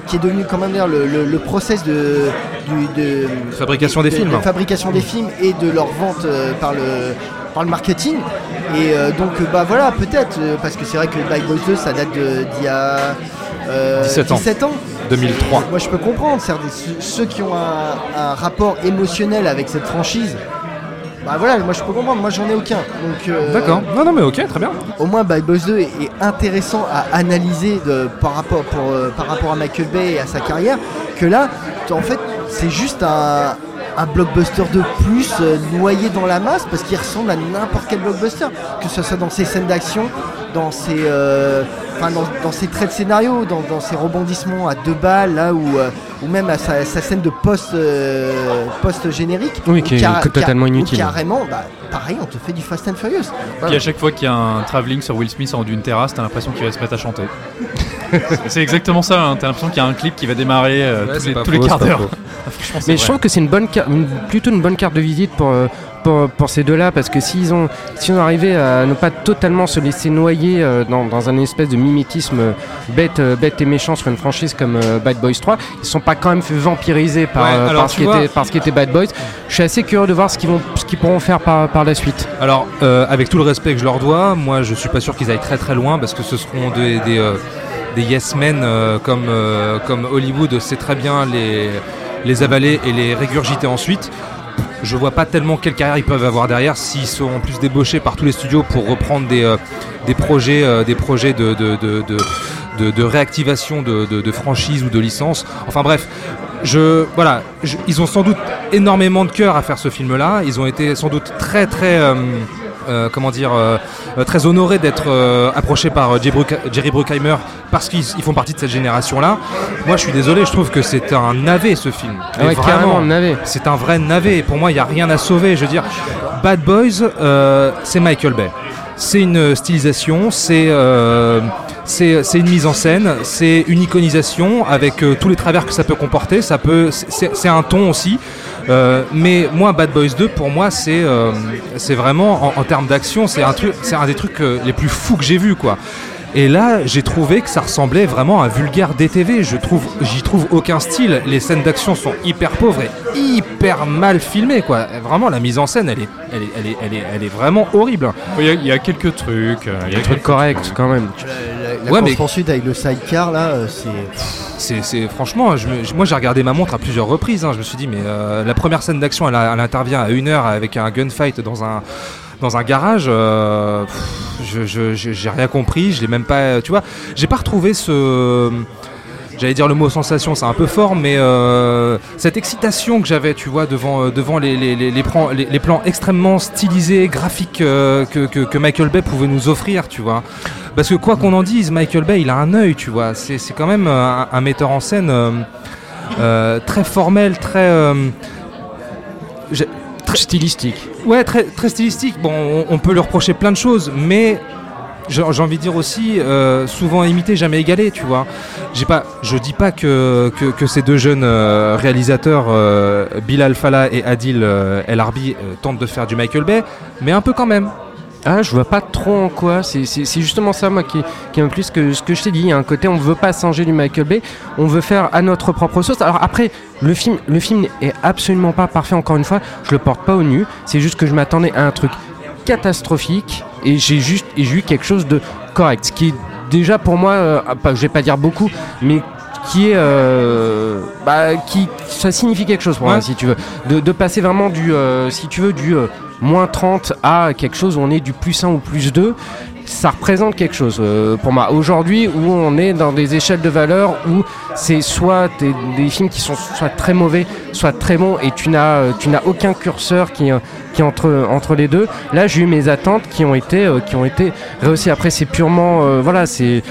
qui est devenu quand même le, le, le process de, du, de Fabrication des de- films. de fabrication des films et de leur vente par le par le marketing. Et euh, donc, euh, bah voilà, peut-être, euh, parce que c'est vrai que Bad Boys 2, ça date d'il y a euh, 17 ans. 17 ans. 2003. Moi, je peux comprendre. des- ceux- qui ont un, un rapport émotionnel avec cette franchise, Bah voilà, moi je peux comprendre, moi j'en ai aucun. Donc, euh, D'accord. Non, non, mais ok, très bien. Au moins, Bad Boys 2 est, est intéressant à analyser de- par, rapport, pour, par rapport à Michael Bay et à sa carrière. Que là, en fait, c'est juste un, un blockbuster de plus euh, noyé dans la masse parce qu'il ressemble à n'importe quel blockbuster. Que ce soit dans ses scènes d'action, dans ses, euh, enfin, dans, dans ses traits de scénario, dans, dans ses rebondissements à deux balles, là, ou, euh, ou même à sa, sa scène de post, euh, post-générique. Oui, Où qui est car- totalement car- où inutile. Carrément, bah, pareil, on te fait du Fast and Furious. Puis à chaque fois qu'il y a un travelling sur Will Smith en haut d'une terrasse, t'as l'impression qu'il va se mettre à chanter. <laughs> c'est exactement ça, hein. t'as l'impression qu'il y a un clip qui va démarrer euh, Ouais, tous, les, tous les quarts d'heure. <laughs> Mais je trouve que c'est une bonne une- plutôt une bonne carte de visite pour, euh, pour, pour ces deux-là parce que s'ils ont si on arrivait à ne pas totalement se laisser noyer euh, dans, dans un espèce de mimétisme bête, euh, bête et méchant sur une franchise comme euh, Bad Boys 3, ils sont pas quand même fait vampiriser par, Ouais, alors par ce qui vois- était, par ce qui était Bad Boys. Je suis assez curieux de voir ce qu'ils vont ce qu'ils pourront faire par, par la suite. Alors, euh, avec tout le respect que je leur dois, moi je suis pas sûr qu'ils aillent très très loin parce que ce seront des, des, euh, des yes men euh, comme, comme Hollywood sait très bien les, les avaler et les régurgiter ensuite. Je vois pas tellement quelle carrière ils peuvent avoir derrière s'ils sont en plus débauchés par tous les studios pour reprendre des, projets, de, réactivation de, de, de franchise ou de licence. Enfin bref, je, voilà, ils ont sans doute énormément de cœur à faire ce film-là. Ils ont été sans doute très très euh, euh, comment dire euh, euh, très honorés d'être approchés par Jerry Bruck- Jerry Bruckheimer parce qu'ils ils font partie de cette génération-là. Moi, je suis désolé, je trouve que c'est un navet ce film. Ah Mais ouais, carrément, un navet. C'est un vrai navet. Pour moi, il n'y a rien à sauver. Je veux dire, Bad Boys, c'est Michael Bay. C'est une stylisation, c'est euh, une mise en scène, c'est une iconisation avec euh, tous les travers que ça peut comporter. Ça peut, c'est un ton aussi. Euh, mais moi, Bad Boys 2, pour moi, c'est euh, vraiment en, termes d'action, c'est un truc, un des trucs euh, les plus fous que j'ai vu, quoi. Et là, j'ai trouvé que ça ressemblait vraiment à un vulgaire DTV. Je trouve, j'y trouve aucun style. Les scènes d'action sont hyper pauvres et hyper mal filmées, quoi. Vraiment, la mise en scène, elle est, elle est, elle est, elle est, elle est vraiment horrible. Il y, a- il y a quelques trucs. euh, il y a Un truc quelques- correct quand même. La, la Ouais, course mais- poursuite avec le sidecar là, euh, c'est. C'est, c'est- franchement, je me- moi j'ai regardé ma montre à plusieurs reprises. hein. Je me suis dit, mais euh, la première scène d'action, elle, intervient à une heure avec un gunfight dans un dans un garage. euh, pff, je, j'ai rien compris. Je l'ai même pas. Tu vois, j'ai pas retrouvé ce. J'allais dire le mot sensation, c'est un peu fort, mais euh, cette excitation que j'avais, tu vois, devant, euh, devant les, les, plans, extrêmement stylisés, graphiques euh, que, que- Michael Bay pouvait nous offrir, tu vois. Parce que quoi qu'on en dise, Michael Bay, il a un œil, tu vois. C'est quand même un, metteur en scène très formel, très. Stylistique. Ouais, très, stylistique. Bon, on, peut lui reprocher plein de choses, mais j'ai envie de dire aussi, euh, souvent imité, jamais égalé, tu vois. Pas, je dis pas que, ces deux jeunes euh, réalisateurs, euh, Bilal Fallah et Adil El Arbi, tentent de faire du Michael Bay, mais un peu quand même. Ah, je vois pas trop en quoi. C'est justement ça, moi, qui, qui plus que ce que je t'ai dit. Il y a un côté, on veut pas singer du Michael Bay, on veut faire à notre propre sauce. Alors après, le film, le film est absolument pas parfait. Encore une fois, je le porte pas au nu. C'est juste que je m'attendais à un truc catastrophique et j'ai juste eu quelque chose de correct. Ce qui est déjà pour moi, euh, je vais pas dire beaucoup, mais qui est euh, bah, qui ça signifie quelque chose pour moi Ouais. si tu veux. De, de passer vraiment du euh, si tu veux du euh, moins 30 à quelque chose où on est du plus 1 ou plus 2 ça représente quelque chose pour moi. Aujourd'hui où on est dans des échelles de valeur où c'est soit des, des films qui sont soit très mauvais soit très bons et tu n'as tu n'as aucun curseur qui qui est entre entre les deux. Là j'ai eu mes attentes qui ont été qui ont été réussies. Après c'est purement voilà c'est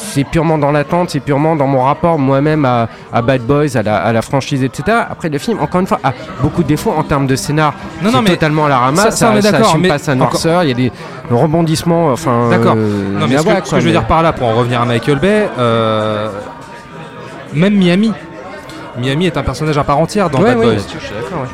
c'est purement dans l'attente, c'est purement dans mon rapport moi-même à, à Bad Boys, à la, à la franchise, etc. Après, le film, encore une fois, a beaucoup de défauts en termes de scénar. Non, non, mais totalement à la ramasse, ça- ça, on est ça, d'accord, assume mais pas sa noirceur, il y a des rebondissements, enfin... D'accord. euh, Non, mais ce, ce que je veux dire par là, pour en revenir à Michael Bay, euh, même Miami. Miami est un personnage à part entière dans Ouais, Bad ouais, Boys.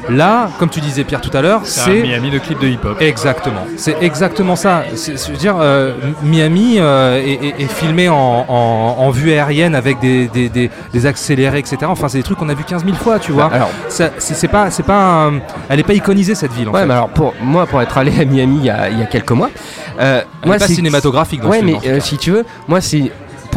ouais. Là, comme tu disais Pierre tout à l'heure, C'est Miami de clip de hip-hop. exactement, c'est exactement ça. C'est- Je veux dire, euh, Miami euh, est, est- est filmé en, en- en vue aérienne avec des, des, des- des accélérés, etc. Enfin, c'est des trucs qu'on a vu 15 000 fois, tu vois. Alors, C'est pas, c'est pas, un- elle est pas iconisée cette ville. En ouais, fait. mais alors, pour moi, pour être allé à Miami il y a, il y a quelques mois, euh, Elle moi, est pas cinématographique dans ouais, ce film. mais en euh, si tu veux, moi, c'est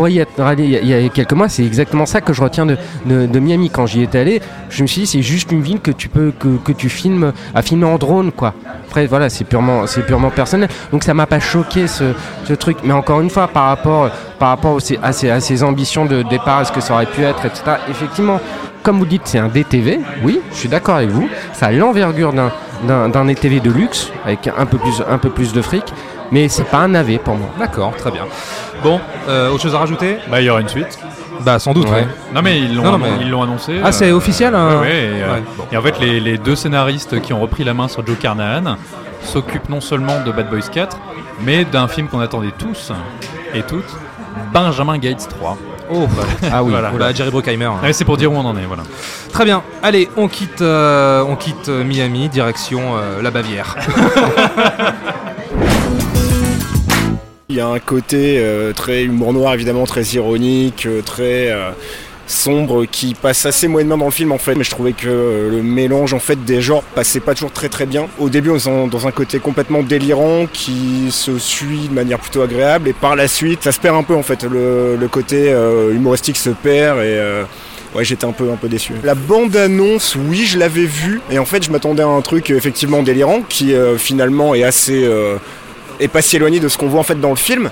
il y a- quelques mois, c'est exactement ça que je retiens de, Miami. Quand j'y étais allé, je me suis dit, c'est juste une ville que tu peux que, que tu filmes à filmer en drone, quoi. Après, voilà, c'est purement, c'est purement personnel. Donc ça m'a pas choqué ce, ce truc. Mais encore une fois, par rapport, par rapport à, ses, ambitions de départ, à ce que ça aurait pu être, etc. Effectivement, comme vous dites, c'est un DTV. Oui, je suis d'accord avec vous. Ça a l'envergure d'un, d'un, d'un DTV de luxe avec un peu plus, un peu plus de fric. Mais c'est pas un navet pour moi. D'accord, très bien. Bon, euh, autre chose à rajouter? Bah, il y aura une suite. Bah, sans doute, Ouais. ouais. Non, mais ils l'ont Non, non, annon- mais- ils l'ont annoncé. Ah, c'est euh, officiel hein Ouais, ouais, et, euh, Ouais, bon. et en fait, les, les deux scénaristes qui ont repris la main sur Joe Carnahan s'occupent non seulement de Bad Boys 4, mais d'un film qu'on attendait tous et toutes, Benjamin Gates 3. Oh, bah, <laughs> Ah oui. Voilà. Oula, Jerry Bruckheimer. Ah, c'est pour dire où on en est, voilà. Très bien. Allez, on quitte, euh, on quitte euh, Miami, direction euh, la Bavière. <laughs> Il y a un côté euh, très humour noir, évidemment, très ironique, euh, très euh, sombre, qui passe assez moyennement dans le film en fait. Mais je trouvais que euh, le mélange en fait des genres passait pas toujours très très bien. Au début, on est dans- un côté complètement délirant qui se suit de manière plutôt agréable, et par la suite, ça se perd un peu en fait. Le, le côté euh, humoristique se perd et Ouais, j'étais un peu, un peu déçu. La bande-annonce, oui, je l'avais vue. Et en fait, je m'attendais à un truc effectivement délirant, qui euh, finalement est assez. euh, est pas si éloigné de ce qu'on voit en fait dans le film.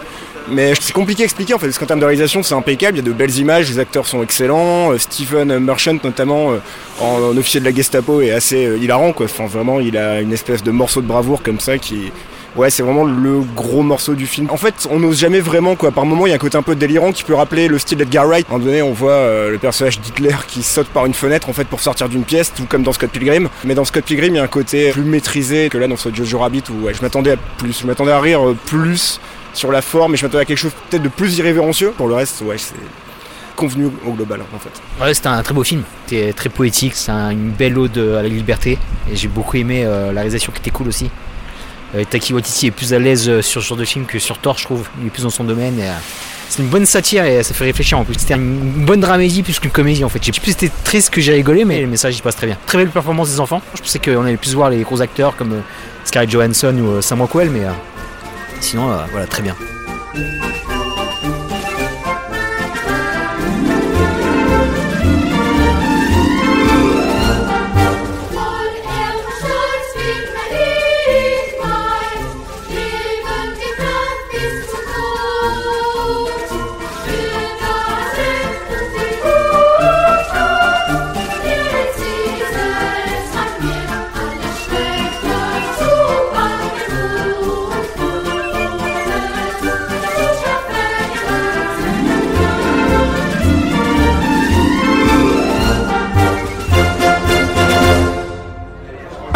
Mais c'est compliqué à expliquer en fait, parce qu'en termes de réalisation, c'est impeccable. Il y a de belles images, les acteurs sont excellents. Euh, Stephen Merchant, notamment, euh, en, en officier de la Gestapo, est assez euh, hilarant quoi. Enfin, vraiment, il a une espèce de morceau de bravoure comme ça qui. Ouais, c'est vraiment le gros morceau du film. En fait, on n'ose jamais vraiment, quoi. Par moment, il y a un côté un peu délirant qui peut rappeler le style d'Edgar Wright. À un moment donné, on voit euh, le personnage d'Hitler qui saute par une fenêtre, en fait, pour sortir d'une pièce, tout comme dans Scott Pilgrim. Mais dans Scott Pilgrim, il y a un côté plus maîtrisé que là, dans ce Jojo Rabbit, où je m'attendais à plus. Je m'attendais à rire euh, plus sur la forme, et je m'attendais à quelque chose peut-être de plus irrévérencieux. Pour le reste, ouais, c'est convenu au global, en fait. Ouais, c'était un très beau film. C'était très poétique, c'est un- une belle ode à la liberté. Et j'ai beaucoup aimé euh, la réalisation qui était cool aussi. Euh, Taiki Waititi est plus à l'aise euh, sur ce genre de film que sur Thor, je trouve. Il est plus dans son domaine. euh, c'est une bonne satire et ça fait réfléchir en plus. C'était une bonne dramédie plus qu'une comédie en fait. J'ai plus été triste que j'ai rigolé, mais le message il passe très bien. Très belle performance des enfants. Je pensais qu'on allait plus voir les gros acteurs comme Scarlett Johansson ou Sam Rockwell, mais sinon, voilà, très bien.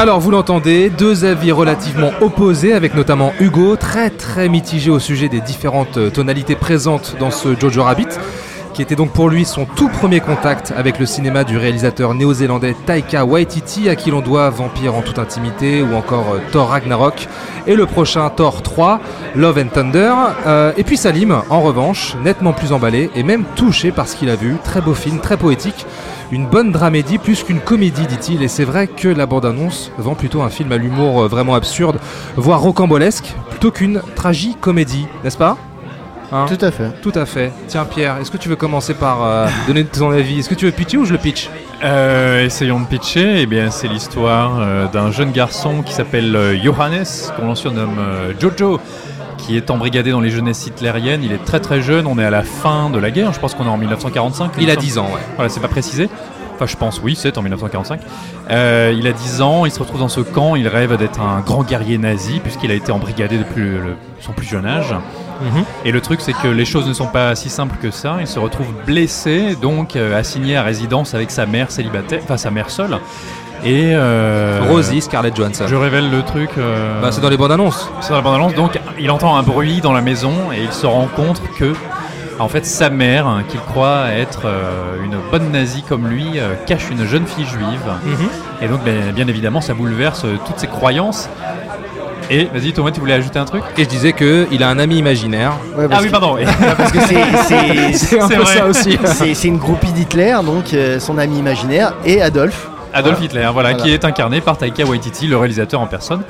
Alors vous l'entendez, deux avis relativement opposés avec notamment Hugo, très très mitigé au sujet des différentes euh, tonalités présentes dans ce Jojo Rabbit, qui était donc pour lui son tout premier contact avec le cinéma du réalisateur néo-zélandais Taika Waititi, à qui l'on doit Vampire en toute intimité ou encore euh, Thor Ragnarok, et le prochain Thor 3, Love and Thunder. Euh, et puis Salim, en revanche, nettement plus emballé et même touché par ce qu'il a vu, très beau film, très poétique. Une bonne dramédie plus qu'une comédie, dit-il, et c'est vrai que la bande-annonce vend plutôt un film à l'humour euh, vraiment absurde, voire rocambolesque, plutôt qu'une tragicomédie, n'est-ce pas? Hein Tout à fait. Tout à fait. Tiens Pierre, est-ce que tu veux commencer par euh, <laughs> donner ton avis? Est-ce que tu veux pitcher ou je le pitch? Euh, essayons de pitcher. Eh bien, c'est l'histoire euh, d'un jeune garçon qui s'appelle euh, Johannes, qu'on surnomme euh, Jojo, qui est embrigadé dans les jeunesses hitlériennes. Il est très très jeune. On est à la fin de la guerre. Je pense qu'on est en 1945. Il a me semble. 10 ans, ouais. Voilà, c'est pas précisé. Enfin, je pense, oui, c'est en 1945. Euh, il a 10 ans, il se retrouve dans ce camp, il rêve d'être un grand guerrier nazi, puisqu'il a été embrigadé depuis le- son plus jeune âge. Mhm. Et le truc, c'est que les choses ne sont pas si simples que ça. Il se retrouve blessé, donc euh, assigné à résidence avec sa mère célibataire, enfin sa mère seule. Et euh, Rosie, Scarlett Johansson. Je révèle le truc. euh, Bah, c'est dans les bandes annonces. c'est dans la bande-annonce. Donc, il entend un bruit dans la maison et il se rend compte que, en fait, sa mère, hein, qu'il croit être euh, une bonne nazie comme lui, euh, cache une jeune fille juive. Mhm. Et donc, ben, bien évidemment, ça bouleverse euh, toutes ses croyances. Et vas-y, Thomas, tu voulais ajouter un truc? Et je disais que il a un ami imaginaire. Ouais, Ah oui, pardon. <laughs> parce que <laughs> c'est- un peu vrai. ça aussi. <laughs> c'est c'est une groupie d'Hitler, donc euh, son ami imaginaire, et Adolphe, Adolf Voilà. Hitler, voilà, Voilà. qui est incarné par Taika Waititi, le réalisateur en personne.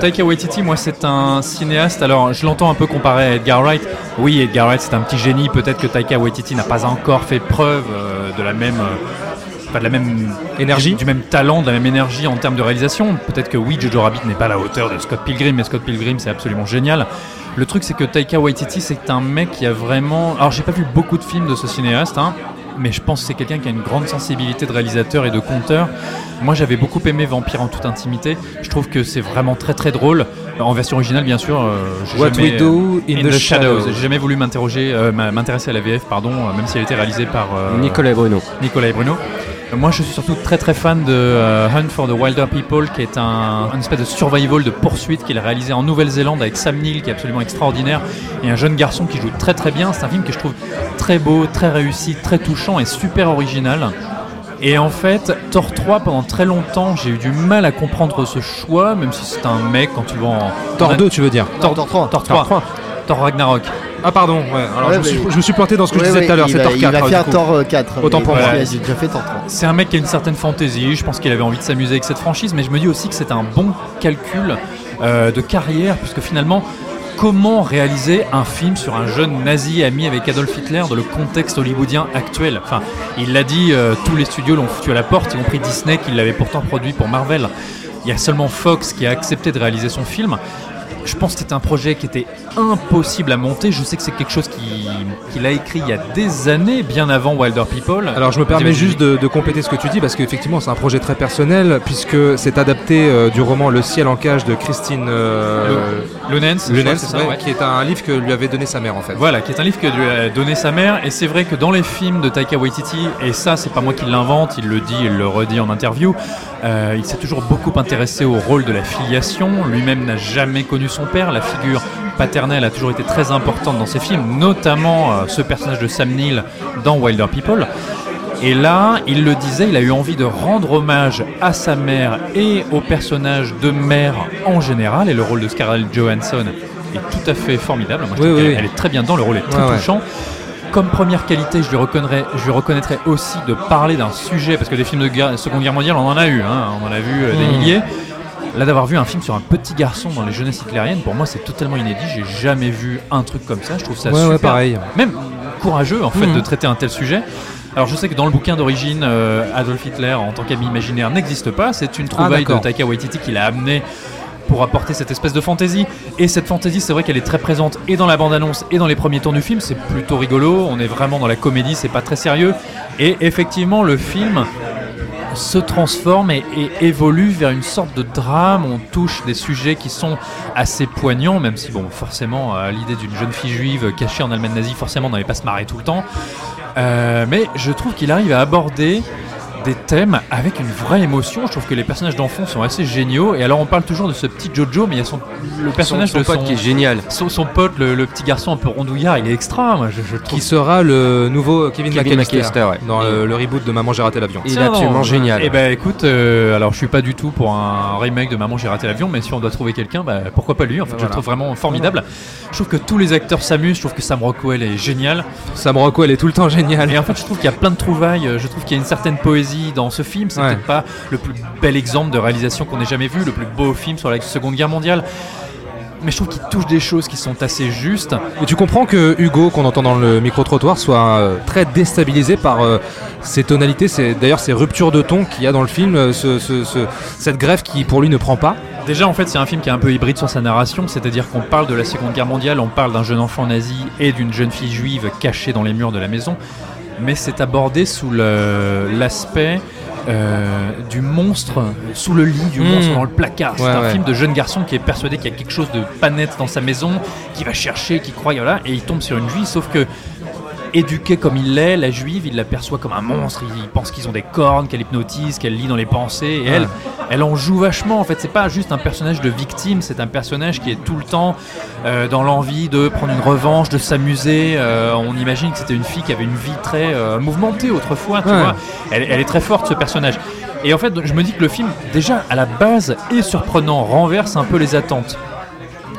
Taika Waititi, moi, c'est un cinéaste. Alors, je l'entends un peu comparé à Edgar Wright. Oui, Edgar Wright, c'est un petit génie. Peut-être que Taika Waititi n'a pas encore fait preuve euh, de la même. euh, pas de la même Énergie du même talent, de la même énergie en termes de réalisation. Peut-être que oui, Jojo Rabbit n'est pas à la hauteur de Scott Pilgrim, mais Scott Pilgrim c'est absolument génial. Le truc c'est que Taika Waititi c'est un mec qui a vraiment. Alors j'ai pas vu beaucoup de films de ce cinéaste, hein, mais je pense que c'est quelqu'un qui a une grande sensibilité de réalisateur et de conteur. Moi j'avais beaucoup aimé Vampire en toute intimité. Je trouve que c'est vraiment très très drôle. En version originale bien sûr. euh, What jamais- We Do in the Shadows. J'ai jamais voulu m'interroger, euh, m'intéresser à la VF, pardon, euh, même si elle était réalisée par euh, Nicolas et Bruno. Nicolas et Bruno. Euh, Moi, je suis surtout très très fan de euh, Hunt for the Wilder People, qui est un, un espèce de survival de poursuite qu'il a réalisé en Nouvelle-Zélande avec Sam Neill, qui est absolument extraordinaire, et un jeune garçon qui joue très très bien. C'est un film que je trouve très beau, très réussi, très touchant et super original. Et en fait, Thor 3, pendant très longtemps, j'ai eu du mal à comprendre ce choix, même si c'est un mec quand tu vas en. Thor en- 2, tu veux dire Thor, Thor 3. Thor 3. Thor Ragnarok. Ah, pardon, ouais. Alors, Ouais, je, me suis, je me suis planté dans ce que Ouais, je disais ouais, tout à l'heure, il c'est Thor 4. Il va faire. Thor euh, 4. Autant mais pour moi. J'ai déjà fait Thor 3. C'est un mec qui a une certaine fantaisie, je pense qu'il avait envie de s'amuser avec cette franchise, mais je me dis aussi que c'est un bon calcul euh, de carrière, puisque finalement, comment réaliser un film sur un jeune nazi ami avec Adolf Hitler dans le contexte hollywoodien actuel? Enfin, il l'a dit, euh, tous les studios l'ont foutu à la porte, y compris Disney qui l'avait pourtant produit pour Marvel. Il y a seulement Fox qui a accepté de réaliser son film. Je pense que c'était un projet qui était impossible à monter. Je sais que c'est quelque chose qui- qu'il a écrit il y a des années, bien avant Wilder People. Alors je me permets juste de, de compléter ce que tu dis parce qu'effectivement c'est un projet très personnel puisque c'est adapté euh, du roman Le ciel en cage de Christine euh, Lunens, ouais, ouais. qui est un livre que lui avait donné sa mère en fait. Voilà, qui est un livre que lui a donné sa mère. Et c'est vrai que dans les films de Taika Waititi, et ça, c'est pas moi qui l'invente, il le dit, il le redit en interview, euh, il s'est toujours beaucoup intéressé au rôle de la filiation. Lui-même n'a jamais connu son père. La figure paternelle a toujours été très importante dans ses films, notamment euh, ce personnage de Sam Neill dans Wilder People. Et là, il le disait, il a eu envie de rendre hommage à sa mère et au personnage de mère en général. Et le rôle de Scarlett Johansson est tout à fait formidable. Moi, je Oui, trouve oui, qu'elle oui. elle est très bien dedans, le rôle est très Ouais, ouais. touchant. Comme première qualité, je lui, reconnaîtrais, je lui reconnaîtrais aussi de parler d'un sujet, parce que des films de guerre, Seconde Guerre mondiale, on en a eu, hein, on en a vu euh, des Mm. milliers. Là, d'avoir vu un film sur un petit garçon dans les jeunesses hitlériennes, pour moi, c'est totalement inédit. J'ai jamais vu un truc comme ça. Je trouve ça Ouais, ouais, super. pareil. Même courageux, en fait, Mhm. de traiter un tel sujet. Alors, je sais que dans le bouquin d'origine, euh, Adolf Hitler en tant qu'ami imaginaire n'existe pas. C'est une trouvaille de d'accord. Taika Waititi qui l'a amené pour apporter cette espèce de fantaisie. Et cette fantaisie, c'est vrai qu'elle est très présente et dans la bande-annonce et dans les premiers tours du film. C'est plutôt rigolo. On est vraiment dans la comédie, c'est pas très sérieux. Et effectivement, le film se transforme et, évolue vers une sorte de drame. On touche des sujets qui sont assez poignants, même si, bon, forcément, à l'idée d'une jeune fille juive cachée en Allemagne nazie, forcément, on n'allait pas se marrer tout le temps. Euh, mais je trouve qu'il arrive à aborder des thèmes avec une vraie émotion. Je trouve que les personnages d'enfants sont assez géniaux. Et alors, on parle toujours de ce petit Jojo, mais il y a son, le personnage son de pote son, qui est génial. Son, son pote, le, le petit garçon un peu rondouillard, il est extra. Moi, je, trouve Qui sera le nouveau Kevin, Kevin McAllister, McAllister, ouais. dans le, le reboot de Maman j'ai raté l'avion. Il est absolument génial. Eh ben écoute, euh, alors je suis pas du tout pour un remake de Maman j'ai raté l'avion, mais si on doit trouver quelqu'un, bah, pourquoi pas lui En fait, je le trouve vraiment formidable. Je trouve que tous les acteurs s'amusent. Je trouve que Sam Rockwell est génial. Sam Rockwell est tout le temps génial. Et en fait, je trouve qu'il y a plein de trouvailles. Je trouve qu'il y a une certaine poésie dans ce film. C'est Ouais. peut-être pas le plus bel exemple de réalisation qu'on ait jamais vu, le plus beau film sur la Seconde Guerre mondiale. Mais je trouve qu'il touche des choses qui sont assez justes. Et tu comprends que Hugo, qu'on entend dans le micro-trottoir, soit euh, très déstabilisé par euh, ces tonalités, c'est d'ailleurs ces ruptures de ton qu'il y a dans le film, euh, ce- ce- ce- cette grève qui pour lui ne prend pas. Déjà, en fait, c'est un film qui est un peu hybride sur sa narration, c'est-à-dire qu'on parle de la Seconde Guerre mondiale, on parle d'un jeune enfant nazi et d'une jeune fille juive cachée dans les murs de la maison, mais c'est abordé sous l'aspect euh, du monstre sous le lit, du Mmh. monstre dans le placard. C'est un ouais. film de jeune garçon qui est persuadé qu'il y a quelque chose de pas net dans sa maison, qui va chercher, qui croit, voilà, et il tombe sur une juive, sauf que éduquée comme il l'est, la juive, il l'aperçoit comme un monstre, il pense qu'ils ont des cornes, qu'elle hypnotise, qu'elle lit dans les pensées, et elle, Ouais. elle en joue vachement. En fait, c'est pas juste un personnage de victime, c'est un personnage qui est tout le temps euh, dans l'envie de prendre une revanche, de s'amuser. Euh, on imagine que c'était une fille qui avait une vie très euh, mouvementée autrefois, tu Ouais. vois. Elle, elle est très forte, ce personnage. Et en fait, je me dis que le film, déjà à la base, est surprenant, renverse un peu les attentes.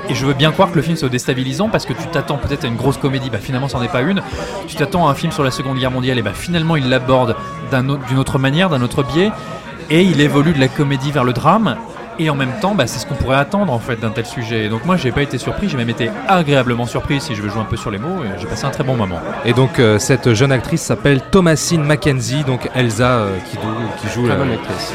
Et je veux bien croire que le film soit déstabilisant parce que tu t'attends peut-être à une grosse comédie, bah finalement c'en est pas une. Tu t'attends à un film sur la Seconde Guerre mondiale et bah finalement il l'aborde d'une autre manière, d'un autre biais. et il évolue de la comédie vers le drame. Et en même temps, bah, c'est ce qu'on pourrait attendre en fait d'un tel sujet. Et donc moi, j'ai pas été surpris, j'ai même été agréablement surpris si je veux jouer un peu sur les mots. Et j'ai passé un très bon moment. Et donc euh, cette jeune actrice s'appelle Thomasine Mackenzie, donc Elsa euh, qui, qui joue. Euh, bonne actrice.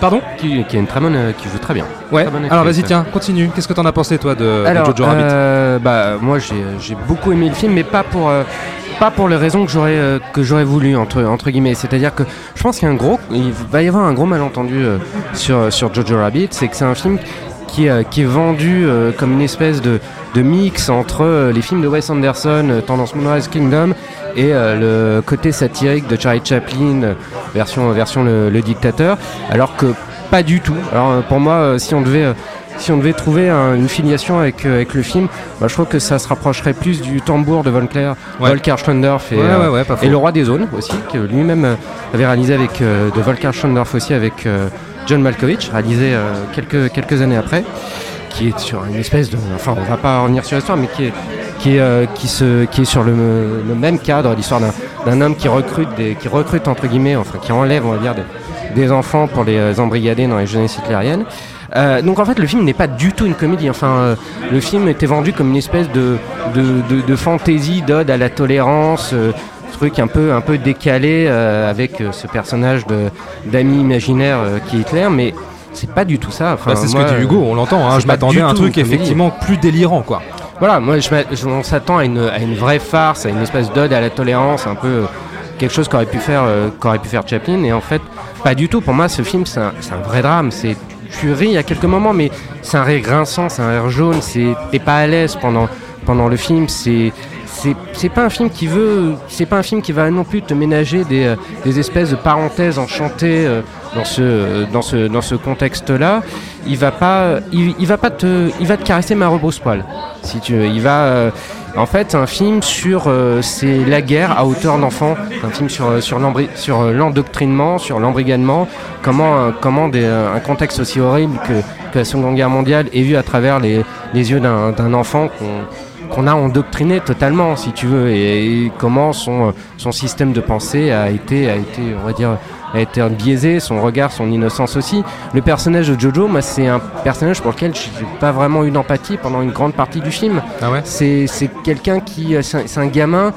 Pardon Qui, qui est une très bonne, euh, qui joue très bien. Ouais. Très Alors vas-y tiens, continue. Qu'est-ce que t'en as pensé toi de, Jojo Rabbit euh, bah, moi j'ai beaucoup aimé le film, mais pas pour, euh, pas pour les raisons que j'aurais que j'aurais voulu entre, entre guillemets. C'est-à-dire que je pense qu'il y a un gros, il va y avoir un gros malentendu sur, sur Jojo Rabbit, c'est que c'est un film qui, qui est vendu comme une espèce de, de mix entre euh, les films de Wes Anderson, euh, tendance Moonrise Kingdom, et euh, le côté satirique de Charlie Chaplin, version, version le, le dictateur, alors que pas du tout. Alors pour moi, si on devait, si on devait trouver un- une filiation avec, avec le film, bah, je trouve que ça se rapprocherait plus du tambour de Volker, Ouais. Volker Schlondorf et, Ouais, ouais, et le roi des zones aussi, que lui-même avait réalisé avec de Volker Schlondorf aussi avec John Malkovich, réalisé quelques, quelques années après, qui est sur une espèce de, enfin on va pas revenir sur l'histoire, mais qui est qui est, euh, qui, se, qui est sur le, le même cadre, l'histoire d'un- homme qui recrute, des, qui recrute entre guillemets, enfin qui enlève on va dire des, des enfants pour les euh, embrigader dans les jeunesses hitlériennes. Euh, donc en fait le film n'est pas du tout une comédie. Enfin euh, le film était vendu comme une espèce de, de, de, de fantaisie, d'ode à la tolérance, euh, truc un peu un peu décalé euh, avec euh, ce personnage d'ami imaginaire qui est Hitler, mais c'est pas du tout ça. Enfin, Bah, c'est ce moi, que dit Hugo, on l'entend. hein, je m'attendais à un truc effectivement plus délirant quoi. Voilà, moi je on s'attend à une, à une vraie farce, à une espèce d'ode à la tolérance, un peu euh, quelque chose qu'aurait pu faire euh, qu'aurait pu faire Chaplin, et en fait pas du tout. Pour moi, ce film c'est un, c'est un vrai drame. C'est tu ris à quelques moments, mais c'est un rire grinçant, c'est un rire jaune. C'est t'es pas à l'aise pendant pendant le film. C'est c'est pas un film qui veut, c'est pas un film qui va non plus te ménager des, euh, des espèces de parenthèses enchantées euh, dans ce euh, dans ce dans ce contexte-là. Il va pas, il, va pas te, il va te caresser ma rebrousse-poil, si tu. Il va, en fait, un film sur, c'est la guerre à hauteur d'enfant. Un film sur sur l'endoctrinement, sur l'embrigadement. Comment comment un contexte aussi horrible que, que la Seconde Guerre mondiale est vu à travers les, les yeux d'un enfant qu'on a endoctriné totalement, si tu veux, et, et comment son, son système de pensée a été, a été, on va dire, a été biaisé, son regard, son innocence aussi. Le personnage de Jojo, moi, c'est un personnage pour lequel j'ai pas vraiment eu d'empathie pendant une grande partie du film. Ah ouais? C'est c'est quelqu'un qui, euh, c'est un, c'est un gamin.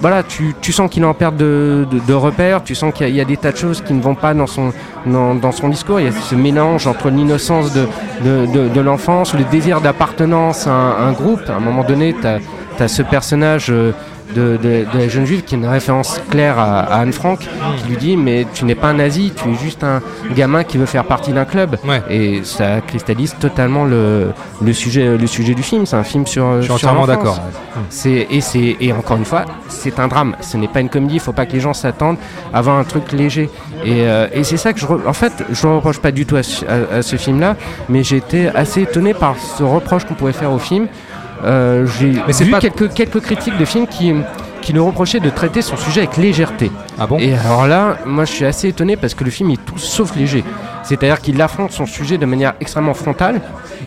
Voilà, tu, tu sens qu'il en perte de, de, repères, tu sens qu'il y, y a des tas de choses qui ne vont pas dans son, dans, dans son discours. Il y a ce mélange entre l'innocence de, de, l'enfance, le désir d'appartenance à un, un groupe. À un moment donné, tu as, ce personnage euh, de, de, de la jeune juive qui est une référence claire à, à Anne Frank, qui lui dit Mais tu n'es pas un nazi, tu es juste un gamin qui veut faire partie d'un club. Ouais. Et ça cristallise totalement le, le, sujet, le sujet du film. C'est un film sur. Je suis sur entièrement d'accord. C'est et c'est et encore une fois, c'est un drame. Ce n'est pas une comédie. Il faut pas que les gens s'attendent à voir un truc léger. Et, euh, et c'est ça que je, re- en fait, je ne reproche pas du tout à, ce- à- à ce film-là, mais j'ai été assez étonné par ce reproche qu'on pouvait faire au film. Euh, j'ai vu pas- quelques quelques critiques de films qui qui nous reprochaient de traiter son sujet avec légèreté. Ah bon Et alors là, moi je suis assez étonné parce que le film est tout sauf léger. C'est-à-dire qu'il affronte son sujet de manière extrêmement frontale.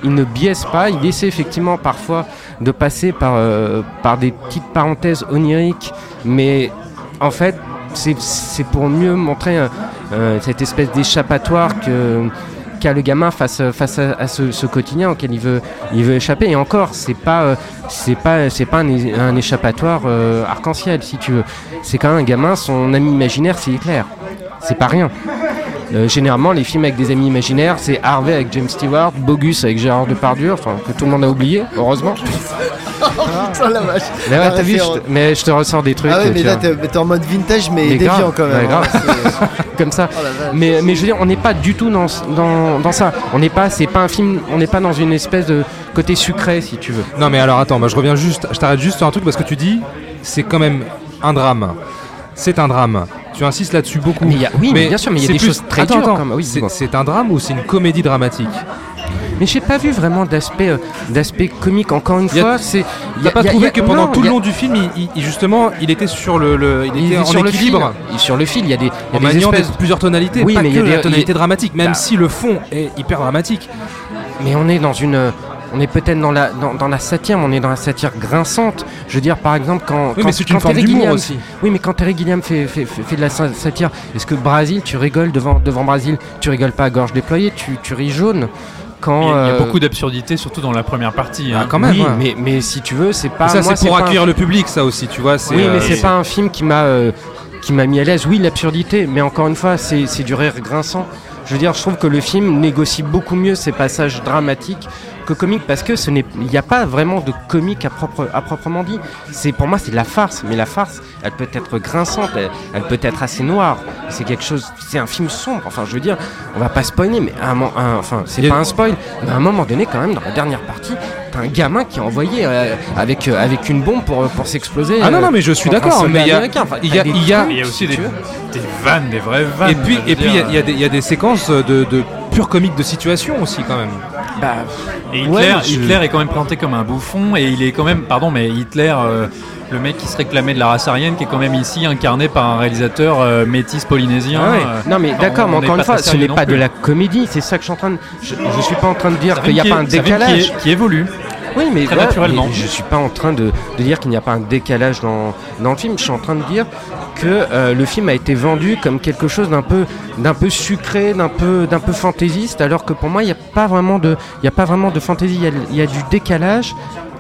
Il ne biaise pas. Il essaie effectivement parfois de passer par, euh, par des petites parenthèses oniriques. Mais en fait, c'est- pour mieux montrer euh, cette espèce d'échappatoire que qu'a le gamin face, face à, ce, quotidien auquel il veut, il veut échapper. Et encore, c'est pas, euh, pas, pas un, échappatoire euh, arc-en-ciel, si tu veux. C'est quand même un gamin, son ami imaginaire, c'est Hitler. C'est pas rien. Euh, généralement, les films avec des amis imaginaires, c'est Harvey avec James Stewart, Bogus avec Gérard Depardieu, enfin que tout le monde a oublié, heureusement. Putain, <laughs> la vache. Mais ouais, t'as vu, je te- mais je te ressors des trucs. Ah ouais, mais tu là t'es en mode vintage, mais, Mais déviant grave, quand même. ouais, grave. hein. <laughs> comme ça. Oh. Mais, mais je veux dire, on n'est pas du tout dans, dans, dans ça. On n'est pas, c'est pas un film, on n'est pas dans une espèce de côté sucré, si tu veux. Non mais alors attends, moi je reviens juste, je t'arrête juste sur un truc parce que tu dis c'est quand même un drame. C'est un drame. Tu insistes là-dessus beaucoup. Mais il y a- oui, mais bien sûr, mais il y a des plus- choses très Attends, dures, attends. Oui, c'est, un drame ou c'est une comédie dramatique Mais j'ai pas vu vraiment d'aspect, euh, d'aspect comique. Encore une fois, c'est. T'as a- pas trouvé y a- que pendant non, tout le a- long du film, il, il- il- justement, il était sur le, le- il il était en sur le équilibre, fil. Il est sur le fil. Il y a des, il y a en des maniant espèces. des- plusieurs tonalités, Oui, pas mais que il y a des- la tonalité il y dramatique, même Bah. si le fond est hyper dramatique. Mais on est dans une. On est peut-être dans la, dans, dans la satire, mais on est dans la satire grinçante. Je veux dire, par exemple, quand. Oui, quand, mais c'est une quand forme Terry d'humour Gilliam- aussi. Oui, mais quand Terry Gilliam fait, fait, fait, fait de la sa- satire, est-ce que Brasil, tu rigoles devant, devant Brasil? Tu rigoles pas à gorge déployée, tu, tu ris jaune? Quand, Il y a, il y a euh, beaucoup d'absurdité, surtout dans la première partie. hein. Ah, quand même, oui, ouais. mais, mais si tu veux, c'est pas. ça, c'est pour pas un accueillir le public, ça aussi, tu vois. Oui, euh, mais c'est pas un film qui m'a euh, qui m'a mis à l'aise. Oui, l'absurdité, mais encore une fois, c'est c'est du rire grinçant. Je veux dire, je trouve que le film négocie beaucoup mieux ses passages dramatiques que comiques parce que ce n'est il n'y a pas vraiment de comique à, propre, à proprement dit. C'est pour moi c'est de la farce, mais la farce, elle peut être grinçante, elle, elle peut être assez noire. C'est quelque chose, c'est un film sombre. Enfin, je veux dire, on va pas spoiler, mais à un, un- enfin, c'est pas un spoil, mais à un moment donné, quand même, dans la dernière partie, t'as un gamin qui est envoyé euh, avec euh, avec une bombe pour pour s'exploser. Ah non, euh, non, mais je suis d'accord, mais il y a-. Enfin, il y a- a- a aussi si des, vannes, des vraies vannes. Et puis, et puis, il y a des séquences de, de pure comique de situation aussi, quand même. Bah, Et Hitler, Ouais, je- Hitler est quand même présenté comme un bouffon et il est quand même, pardon, mais Hitler, euh, le mec qui se réclamait de la race aryenne, qui est quand même ici incarné par un réalisateur euh, métis polynésien. Ah ouais. euh, non mais d'accord, mais encore une fois, ce n'est pas de la comédie, c'est ça que je suis en train de... Je, je suis pas en train de dire qu'il n'y a pas un décalage. Qui, est- qui évolue. Oui, mais Très voilà, naturellement. mais je suis pas en train de, de dire qu'il n'y a pas un décalage dans, dans le film. Je suis en train de dire que euh, le film a été vendu comme quelque chose d'un peu, d'un peu sucré, d'un peu, d'un peu fantaisiste, alors que pour moi, il n'y a pas vraiment de, de fantaisie. Il y a, du décalage,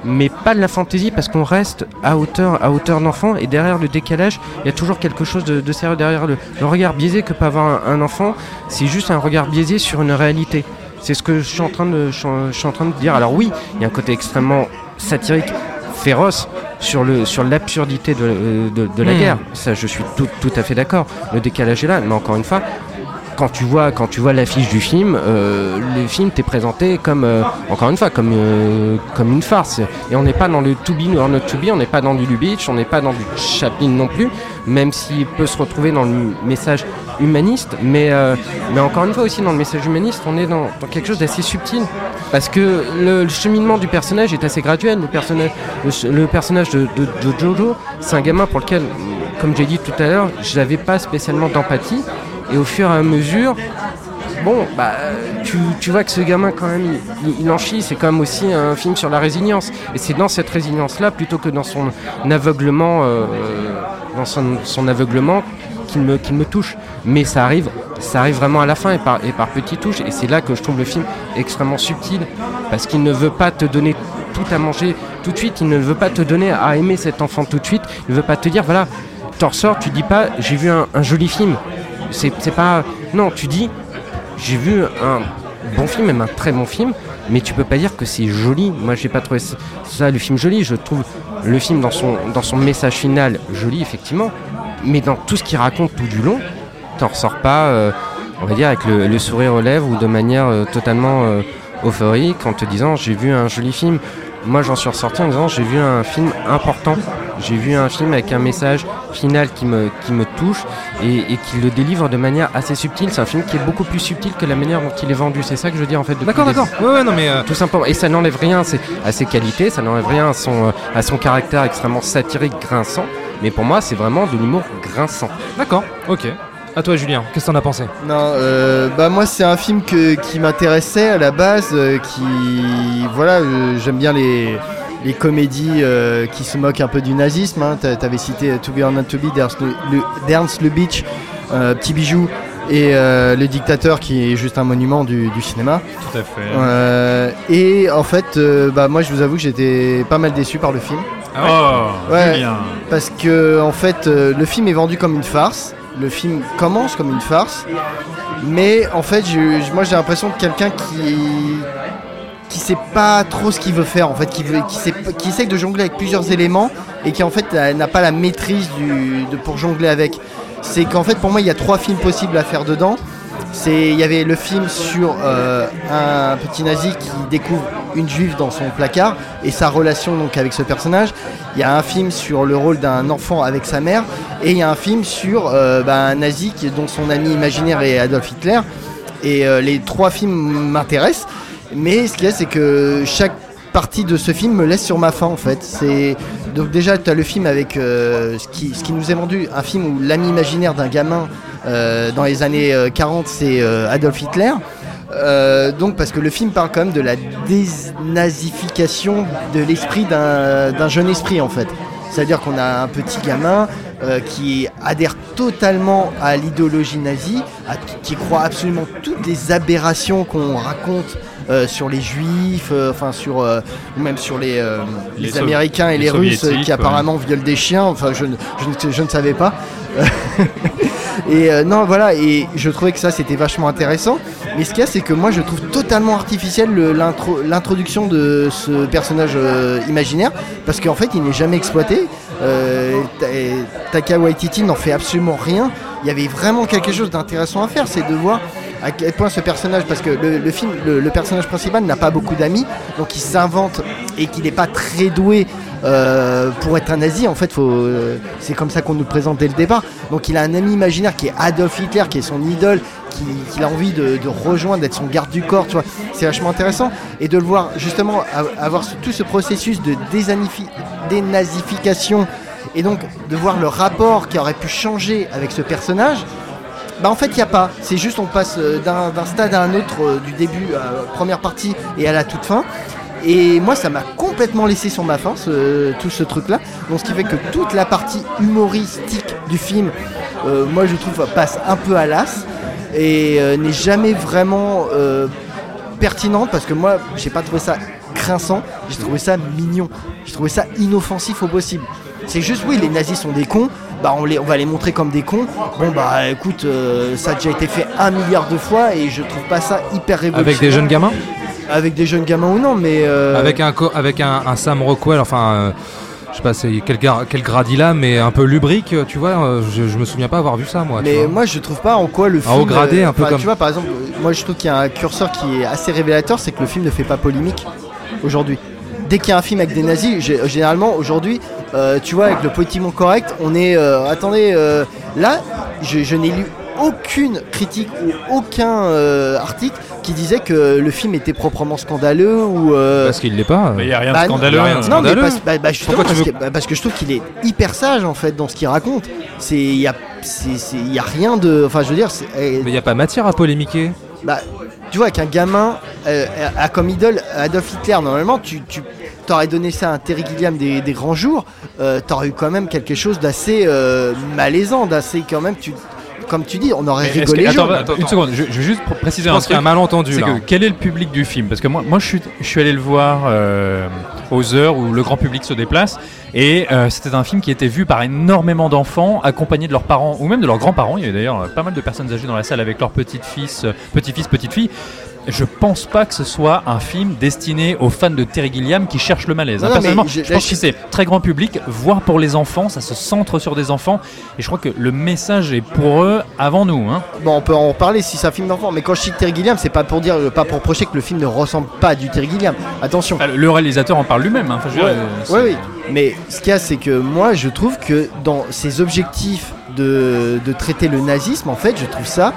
mais pas de la fantaisie parce qu'on reste à hauteur, à hauteur d'enfant. Et derrière le décalage, il y a toujours quelque chose de, sérieux derrière le, regard biaisé que peut avoir un, enfant. C'est juste un regard biaisé sur une réalité. C'est ce que je suis en train de, je suis en train de dire. Alors oui, il y a un côté extrêmement satirique, féroce sur le sur l'absurdité de, euh, de, de la Hmm. guerre. Ça, je suis tout, tout à fait d'accord. Le décalage est là, mais encore une fois. Quand tu vois, quand tu vois l'affiche du film, euh, le film t'est présenté comme, euh, encore une fois, comme, euh, comme une farce. Et on n'est pas dans le to be or not to be, on n'est pas dans du Lubitsch, on n'est pas dans du Chaplin non plus, même s'il peut se retrouver dans le message humaniste. Mais, euh, mais encore une fois aussi, dans le message humaniste, on est dans, dans quelque chose d'assez subtil. Parce que le, cheminement du personnage est assez graduel. Le personnage, le, personnage de, Jojo, c'est un gamin pour lequel, comme j'ai dit tout à l'heure, je n'avais pas spécialement d'empathie. Et au fur et à mesure, bon, bah, tu, tu vois que ce gamin, quand même, il, il en chie. C'est quand même aussi un film sur la résilience. Et c'est dans cette résilience-là, plutôt que dans son aveuglement, euh, dans son aveuglement, qu'il me, touche. Mais ça arrive, ça arrive vraiment à la fin et par, et par petites touches. Et c'est là que je trouve le film extrêmement subtil. Parce qu'il ne veut pas te donner tout à manger tout de suite. Il ne veut pas te donner à aimer cet enfant tout de suite. Il ne veut pas te dire, voilà, t'en ressors, tu dis pas, j'ai vu un, un joli film. C'est pas. Non, tu dis, j'ai vu un bon film, même un très bon film, mais tu peux pas dire que c'est joli. Moi, j'ai pas trouvé ça, le film joli. Je trouve le film dans son, dans son message final joli, effectivement, mais dans tout ce qu'il raconte tout du long, t'en ressors pas, euh, on va dire, avec le, le sourire aux lèvres ou de manière euh, totalement euh, euphorique en te disant j'ai vu un joli film. Moi, j'en suis ressorti en disant j'ai vu un film important. J'ai vu un film avec un message final qui me, qui me touche et, et qui le délivre de manière assez subtile. C'est un film qui est beaucoup plus subtil que la manière dont il est vendu. C'est ça que je veux dire en fait. D'accord, d'accord. début. Ouais, ouais, non, mais. euh, Tout simplement. Et ça n'enlève rien à ses, à ses qualités, ça n'enlève rien à son, à son caractère extrêmement satirique, grinçant. Mais pour moi, c'est vraiment de l'humour grinçant. D'accord, ok. À toi, Julien, qu'est-ce que t'en as pensé? Non, euh, bah moi c'est un film que, qui m'intéressait à la base, euh, qui voilà, euh, j'aime bien les, les comédies euh, qui se moquent un peu du nazisme. Hein. T'a- T'avais cité To Be or Not To Be d'Ernst Le- euh, Petit Bijou et euh, Le Dictateur qui est juste un monument du, du cinéma. Tout à fait. Euh, et en fait, euh, bah moi je vous avoue que j'étais pas mal déçu par le film. Oh, Ouais. Julien. Parce que en fait, euh, le film est vendu comme une farce. Le film commence comme une farce, mais en fait, je- moi j'ai l'impression de quelqu'un qui qui sait pas trop ce qu'il veut faire en fait, qui, veut, qui, sait, qui essaye de jongler avec plusieurs éléments et qui en fait n'a pas la maîtrise du, de, pour jongler avec. C'est qu'en fait pour moi il y a trois films possibles à faire dedans. C'est il y avait le film sur euh, un petit nazi qui découvre une juive dans son placard et sa relation donc avec ce personnage. Il y a un film sur le rôle d'un enfant avec sa mère et il y a un film sur euh, bah, un nazi dont son ami imaginaire est Adolf Hitler. Et euh, les trois films m'intéressent, mais ce qu'il y a c'est que chaque partie de ce film me laisse sur ma faim en fait. C'est donc déjà tu as le film avec euh, ce, qui, nous est vendu, un film où l'ami imaginaire d'un gamin dans les années euh, 40 c'est Adolf Hitler. Euh, donc parce que le film parle quand même de la dénazification de l'esprit d'un jeune esprit en fait. C'est-à-dire qu'on a un petit gamin euh, qui adhère totalement à l'idéologie nazie, à- qui croit absolument toutes les aberrations qu'on raconte euh, sur les juifs, euh, enfin sur euh, même sur les, les, Les Sov- Américains et les les, Russes qui apparemment violent des chiens. Enfin, je, ne- je, ne- je ne savais pas. <laughs> et non, voilà. Et je trouvais que ça c'était vachement intéressant. Mais ce qu'il y a, c'est que moi je trouve totalement artificiel le- l'intro- l'introduction de ce personnage euh, imaginaire parce qu'en fait il n'est jamais exploité. Euh, Ta- Taka Waititi n'en fait absolument rien. Il y avait vraiment quelque chose d'intéressant à faire, c'est de voir à quel point ce personnage, parce que le, film, le personnage principal n'a pas beaucoup d'amis, donc il s'invente et qu'il n'est pas très doué euh, pour être un nazi. En fait, euh, c'est comme ça qu'on nous présente dès le départ. Donc il a un ami imaginaire qui est Adolf Hitler, qui est son idole, qui- qu'il a envie de, rejoindre, d'être son garde du corps. Tu vois, c'est vachement intéressant et de le voir justement avoir tout ce processus de dénazification et donc de voir le rapport qui aurait pu changer avec ce personnage. Bah en fait il n'y a pas, c'est juste on passe euh, d'un d'un stade à un autre du début à la première partie et à la toute fin. Et moi ça m'a complètement laissé sur ma faim ce- tout ce truc là. Donc ce qui fait que toute la partie humoristique du film, euh, moi je trouve passe un peu à l'as et euh, n'est jamais vraiment euh, pertinente parce que moi j'ai pas trouvé ça grinçant, j'ai trouvé ça mignon, j'ai trouvé ça inoffensif au possible. C'est juste oui les nazis sont des cons, bah on, les, on va les montrer comme des cons. Bon bah écoute, euh, ça a déjà été fait un milliard de fois et je trouve pas ça hyper révolutionnaire. Avec des jeunes gamins? Avec des jeunes gamins ou non, mais euh, Avec un avec un, un Sam Rockwell, enfin, euh, je sais pas quel, quel grade il a, mais un peu lubrique, tu vois. euh, Je, je me souviens pas avoir vu ça moi. Mais moi je trouve pas en quoi le film. haut gradé, un peu comme- Tu vois par exemple, moi je trouve qu'il y a un curseur qui est assez révélateur, c'est que le film ne fait pas polémique aujourd'hui. Dès qu'il y a un film avec des nazis, généralement aujourd'hui, euh, tu vois, avec le politiquement correct, on est. euh, attendez, euh, là, je, je n'ai lu aucune critique ou aucun article qui disait que le film était proprement scandaleux ou. euh, Parce qu'il l'est pas. Mais il y a rien de bah, non, scandaleux. rien de hein. non, scandaleux. mais parce, bah, bah, justement, Pourquoi tu parce, veux- que, bah, parce que je trouve qu'il est hyper sage en fait dans ce qu'il raconte. C'est il y a il y a rien de enfin je veux dire eh, Mais il y a pas matière à polémiquer. bah, tu vois qu'un gamin euh, a comme idole Adolf Hitler normalement tu, tu t'aurais donné ça à un Terry Gilliam des, des grands jours euh, t'aurais eu quand même quelque chose d'assez euh, malaisant d'assez quand même tu comme tu dis on aurait Mais rigolé que- attends, jaune. attends, une seconde, je, je vais juste préciser Je un pense qu'il y a truc. un malentendu C'est là. que quel est le public du film? Parce que moi, moi je, suis, je suis allé le voir euh, aux heures où le grand public se déplace et euh, c'était un film qui était vu par énormément d'enfants accompagnés de leurs parents ou même de leurs grands-parents. Il y avait d'ailleurs euh, pas mal de personnes âgées dans la salle avec leurs petites fils, euh, petits-fils, petites-filles. Je pense pas que ce soit un film destiné aux fans de Terry Gilliam qui cherchent le malaise. Non, hein. Personnellement, je- pense que c'est très grand public, voire pour les enfants, ça se centre sur des enfants et je crois que le message est pour eux avant nous. Hein. Bon, on peut en reparler si c'est un film d'enfant, mais quand je cite Terry Gilliam, c'est pas pour dire, pas pour reprocher que le film ne ressemble pas à du Terry Gilliam. Attention. Enfin, le réalisateur en parle lui-même. hein. Enfin, Ouais, dire, euh, ouais, oui. Mais ce qu'il y a, c'est que moi, je trouve que dans ses objectifs de, de traiter le nazisme, en fait, je trouve ça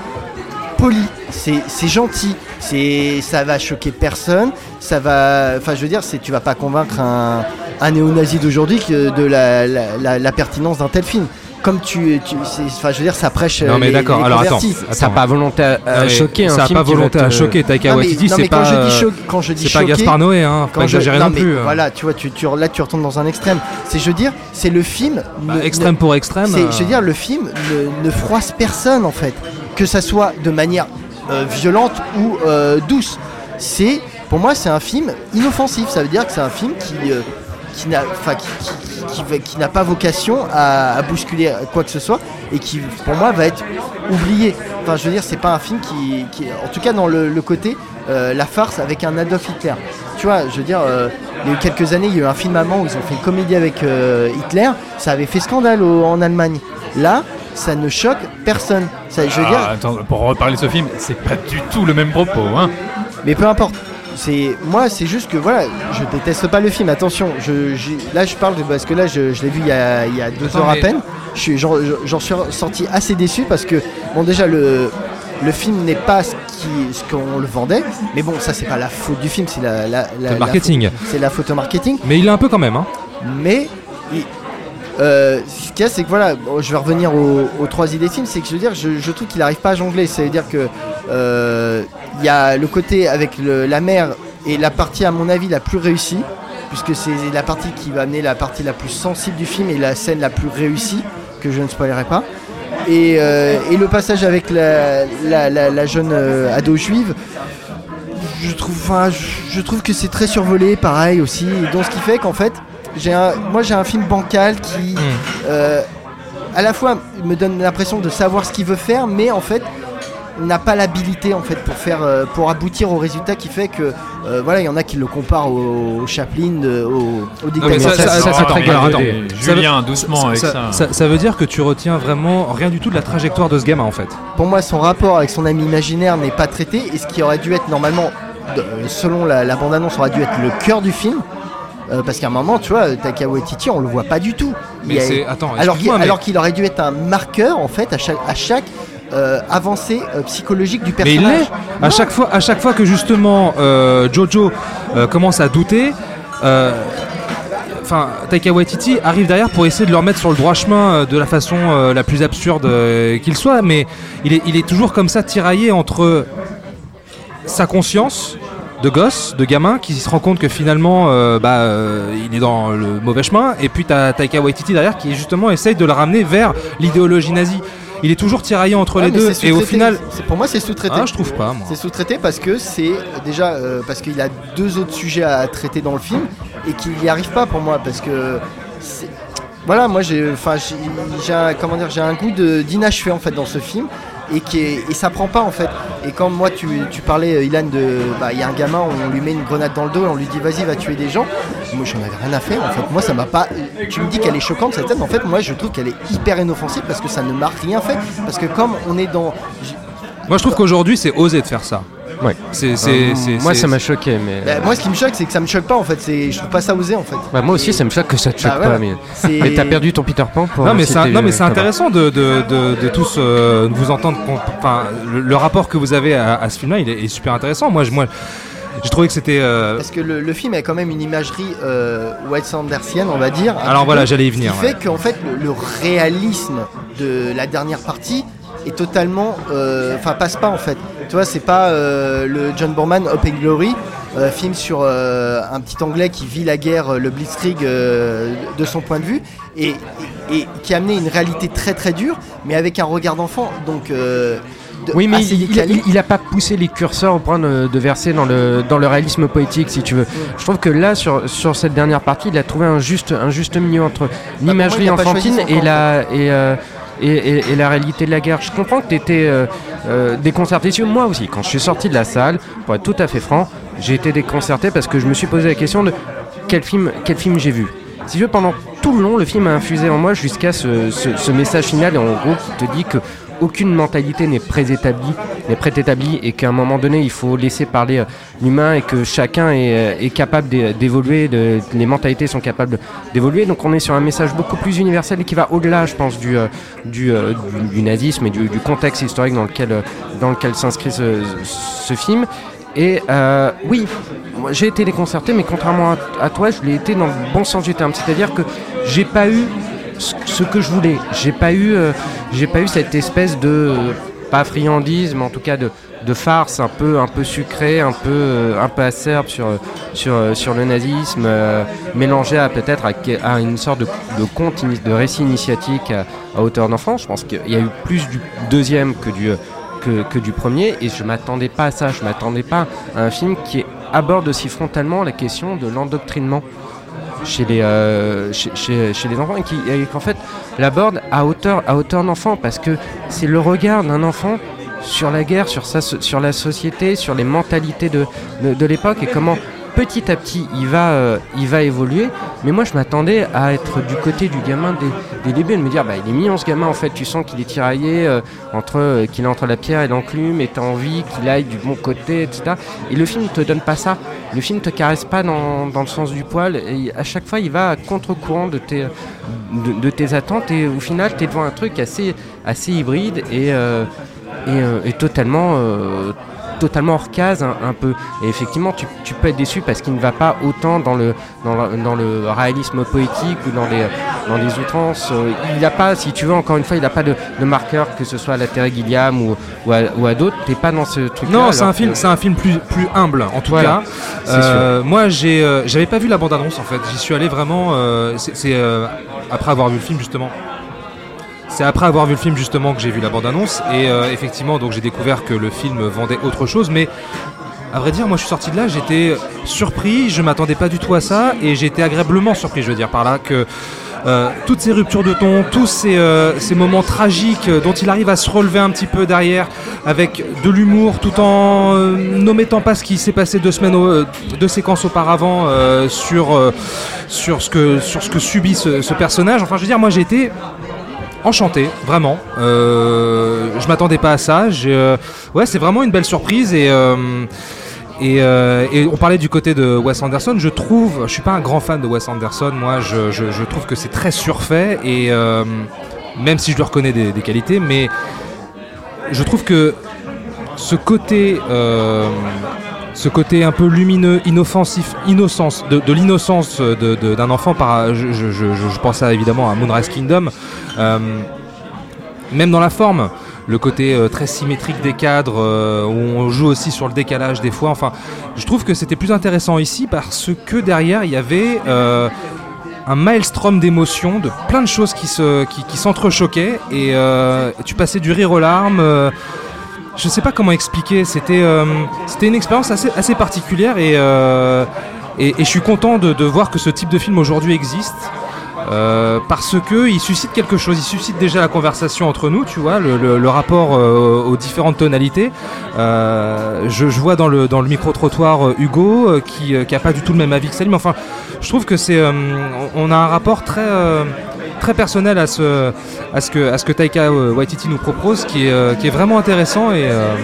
poli. C'est gentil. C'est ça va choquer personne. Ça va. Enfin, je veux dire, c'est tu vas pas convaincre un, un néo-nazi d'aujourd'hui de la, la, la- la pertinence d'un tel film. Comme tu, tu enfin, je veux dire, ça prêche. Non, mais d'accord, alors attends. Ça n'a pas volonté à, Non, choquer ça a film pas volonté te- à choquer Taika Non, Waititi, non, mais c'est quand pas. je dis choc- quand je dis C'est pas Gaspard Noé, hein. Quand pas je- non, mais plus. hein. Voilà, tu vois, tu, tu, là tu retombes dans un extrême. C'est, je veux dire, c'est le film. Bah, ne- extrême ne- pour extrême. c'est- euh, je veux dire, le film ne, ne froisse personne en fait, que ça soit de manière violente ou euh, douce. C'est, pour moi, c'est un film inoffensif. Ça veut dire que c'est un film qui, euh, qui n'a, qui, qui- qui n'a pas vocation à, bousculer quoi que ce soit et qui, pour moi, va être oublié. Enfin, je veux dire, c'est pas un film qui, qui- en tout cas, dans le, côté euh, la farce avec un Adolf Hitler. Tu vois, je veux dire, euh, il y a eu quelques années, il y a eu un film allemand où ils ont fait une comédie avec euh, Hitler. Ça avait fait scandale en Allemagne. Là, ça ne choque personne. Ça, je veux Ah, dire, attends, pour reparler de ce film, c'est pas du tout le même propos. Hein. mais peu importe. C'est moi, c'est juste que voilà, je déteste pas le film. Attention, je, là je parle de, parce que là je, je l'ai vu il y a, il y a deux Attends, heures à peine. Je suis, j'en, suis sorti assez déçu parce que bon déjà le le film n'est pas ce qui ce qu'on le vendait, mais bon ça c'est pas la faute du film, c'est la, la, la- Le la marketing. c'est la faute au marketing. Mais il est un peu quand même. Hein. Mais il- euh, ce qu'il y a, c'est que voilà, je vais revenir aux, aux trois idées de film, c'est que je veux dire, je, trouve qu'il n'arrive pas à jongler. C'est-à-dire que euh, il y a le côté avec la mer et la partie à mon avis la plus réussie, puisque c'est la partie qui va amener la partie la plus sensible du film et la scène la plus réussie, que je ne spoilerai pas. Et, euh, le passage avec la, jeune ado juive, je trouve, je, je trouve que c'est très survolé, pareil aussi. Donc ce qui fait qu'en fait, un, moi j'ai un film bancal qui, euh, à la fois me donne l'impression de savoir ce qu'il veut faire, mais en fait n'a pas l'habilité en fait pour faire, euh, pour aboutir au résultat qui fait que, euh, voilà, il y en a qui le comparent au, au Chaplin, au, au ça, dictateur. ça- ça, Ça veut- Julien, doucement avec ça. ça. ça veut dire que tu retiens vraiment rien du tout de la trajectoire de ce gamin en fait. Pour moi, son rapport avec son ami imaginaire n'est pas traité, et ce qui aurait dû être normalement, euh, selon la, la bande-annonce, aurait dû être le cœur du film. Euh, parce qu'à un moment, tu vois, Taika Waititi, on le voit pas du tout. Mais a- attends, alors qu'il mais- aurait dû être un marqueur en fait à chaque, à chaque euh, avancée euh, psychologique du Mais il personnage. l'est. À chaque fois, à chaque fois que justement Jojo commence à douter, enfin Taika Waititi arrive derrière pour essayer de le remettre sur le droit chemin euh, de la façon euh, la plus absurde euh, qu'il soit, mais il est, il est toujours comme ça tiraillé entre sa conscience de gosse, de gamin, qui se rend compte que finalement, euh, bah, euh, il est dans le mauvais chemin, et puis t'as Taika Waititi derrière qui justement essaye de le ramener vers l'idéologie nazie. Il est toujours tiraillé entre Ouais, les deux, et au final, C'est- pour moi, c'est sous-traité. Ah, je trouve pas. C'est sous-traité parce que c'est déjà euh, parce qu'il a deux autres sujets à traiter dans le film et qu'il n'y arrive pas pour moi parce que voilà, moi j'ai, enfin j'ai, un, comment dire, j'ai un goût de d'inachevé en fait dans ce film et qui et ça prend pas en fait. Et quand moi tu, tu parlais euh, Ilan de, bah il y a un gamin, on lui met une grenade dans le dos, et on lui dit vas-y va tuer des gens. Moi j'en avais rien à faire en fait. Moi ça m'a pas. Tu me dis qu'elle est choquante cette scène, en fait moi je trouve qu'elle est hyper inoffensive parce que ça ne m'a rien fait parce que comme on est dans Moi, je trouve qu'aujourd'hui, c'est osé de faire ça. Ouais. C'est, c'est, Euh, moi, ça m'a choqué, mais. Bah, moi, ce qui me choque, c'est que ça me choque pas en fait. C'est, je trouve pas ça osé en fait. Bah, moi aussi, ça me choque que ça te choque Bah, voilà. pas, mais. Mais t'as perdu ton Peter Pan pour. Non mais, c'est, c'était, non, mais euh, c'est intéressant de, de, de, de tous euh, vous entendre. Enfin, le, le rapport que vous avez à, à ce film-là, il est, est super intéressant. Moi, je, moi, j'ai trouvé que c'était. euh, Parce que le, le film a quand même une imagerie euh, Wes Andersienne, on va dire. Alors voilà, j'allais y venir, Ce qui ouais. fait qu'en fait, le, le réalisme de la dernière partie est totalement. euh, Enfin, passe pas en fait. Tu vois, c'est pas euh, le John Borman Hope and Glory, euh, film sur un petit anglais qui vit la guerre, le Blitzkrieg, de son point de vue, et, qui a amené une réalité très très dure, mais avec un regard d'enfant. Donc. Oui, mais il, il, décalé. il- il a pas poussé les curseurs au point de, de verser dans le, dans le réalisme poétique, si tu veux. Je trouve que là, sur, sur cette dernière partie, il a trouvé un juste, un juste milieu entre l'imagerie pas choisi enfantine et la, et, euh, et, la réalité de la guerre. Je comprends que tu étais déconcerté. Si, Moi aussi, quand je suis sorti de la salle, pour être tout à fait franc, j'ai été déconcerté parce que je me suis posé la question de quel film, quel film j'ai vu. Si tu veux, pendant tout le long, le film a infusé en moi jusqu'à ce, ce- ce message final, et en gros, qui te dit que aucune mentalité n'est préétablie, n'est préétablie, et qu'à un moment donné, il faut laisser parler euh, l'humain, et que chacun est, euh, capable d'é- d'évoluer, les mentalités sont capables d'évoluer. Donc on est sur un message beaucoup plus universel et qui va au-delà, je pense, du, euh, du, nazisme et du, contexte historique dans lequel, dans lequel s'inscrit ce, film. Et oui, j'ai été déconcerté, mais contrairement à, à toi, je l'ai été dans le bon sens du terme. C'est-à-dire que j'ai pas eu ce, que je voulais. J'ai pas eu, euh, pas eu cette espèce de pas friandise, en tout cas de, farce un peu, un peu sucrée, un peu, euh, un peu acerbe sur, euh, le nazisme, mélangé peut-être à, une sorte de, de récit initiatique à, hauteur d'enfant. Je pense qu'il y a eu plus du deuxième que du que, que du premier et je m'attendais pas à ça, je m'attendais pas à un film qui aborde aussi frontalement la question de l'endoctrinement chez les, euh, chez, chez- les enfants et qu'en fait l'aborde à hauteur, à hauteur d'enfant parce que c'est le regard d'un enfant sur la guerre, sur, sa, sur la société, sur les mentalités de l'époque et comment petit à petit il va, euh, il va évoluer. Mais moi je m'attendais à être du côté du gamin des, des débuts, de me dire bah, il est mignon ce gamin en fait, tu sens qu'il est tiraillé, euh, entre, euh, qu'il est entre la pierre et l'enclume et tu as envie qu'il aille du bon côté, etc. Et le film ne te donne pas ça. Le film te caresse pas dans, dans le sens du poil et à chaque fois il va à contre-courant de tes, de, de tes attentes et au final tu es devant un truc assez, hybride et, totalement, totalement hors case un, un peu. Et effectivement, tu, tu peux être déçu parce qu'il ne va pas autant dans le, dans le, dans le réalisme poétique ou dans les, dans les outrances. Euh, Il n'a pas, si tu veux, encore une fois, il n'a pas de, de marqueur, que ce soit à la Terre Gilliam ou, ou à, ou à d'autres. T'es pas dans ce truc Non, c'est un film, c'est un film plus plus humble en tout Voilà, cas. Euh, moi, j'ai, euh, j'avais pas vu la bande annonce en fait. J'y suis allé vraiment. euh, c'est c'est, après avoir vu le film justement. C'est après avoir vu le film justement que j'ai vu la bande annonce et euh, effectivement donc j'ai découvert que le film vendait autre chose, mais à vrai dire, moi je suis sorti de là, j'étais surpris, je m'attendais pas du tout à ça. Et été agréablement surpris, je veux dire par là que euh, toutes ces ruptures de ton, tous ces, euh, moments tragiques dont il arrive à se relever un petit peu derrière avec de l'humour tout en euh, n'omettant pas ce qui s'est passé deux semaines, au- deux séquences auparavant sur, sur, ce que, sur ce que subit ce, ce personnage. Enfin, je veux dire, moi j'ai été enchanté, vraiment. Euh, je m'attendais pas à ça. Euh, c'est vraiment une belle surprise et. euh, et, on parlait du côté de Wes Anderson. Je trouve, je suis pas un grand fan de Wes Anderson. Moi, je, trouve que c'est très surfait et même si je lui reconnais des, qualités, mais je trouve que ce côté, ce côté un peu lumineux, inoffensif, innocence, de, de l'innocence d'un enfant. Par, je, je, je, pense à, évidemment à Moonrise Kingdom. Euh, même dans la forme, le côté euh, très symétrique des cadres, euh, où on joue aussi sur le décalage des fois. Enfin, je trouve que c'était plus intéressant ici parce que derrière il y avait euh, un maelstrom d'émotions, de plein de choses qui se, qui, qui s'entrechoquaient et euh, tu passais du rire aux larmes. Je sais pas comment expliquer. C'était, euh, c'était une expérience assez, assez particulière et, euh, et, je suis content de, voir que ce type de film aujourd'hui existe. Euh, parce que il suscite quelque chose, il suscite déjà la conversation entre nous, tu vois, le, rapport aux différentes tonalités. Je, je vois dans le, dans le micro-trottoir Hugo qui, qui a pas du tout le même avis que Salim. Enfin, je trouve que c'est, on a un rapport très, très personnel à ce, à ce que, à ce que Taika euh, Waititi nous propose, qui est, euh, qui est vraiment intéressant et, euh,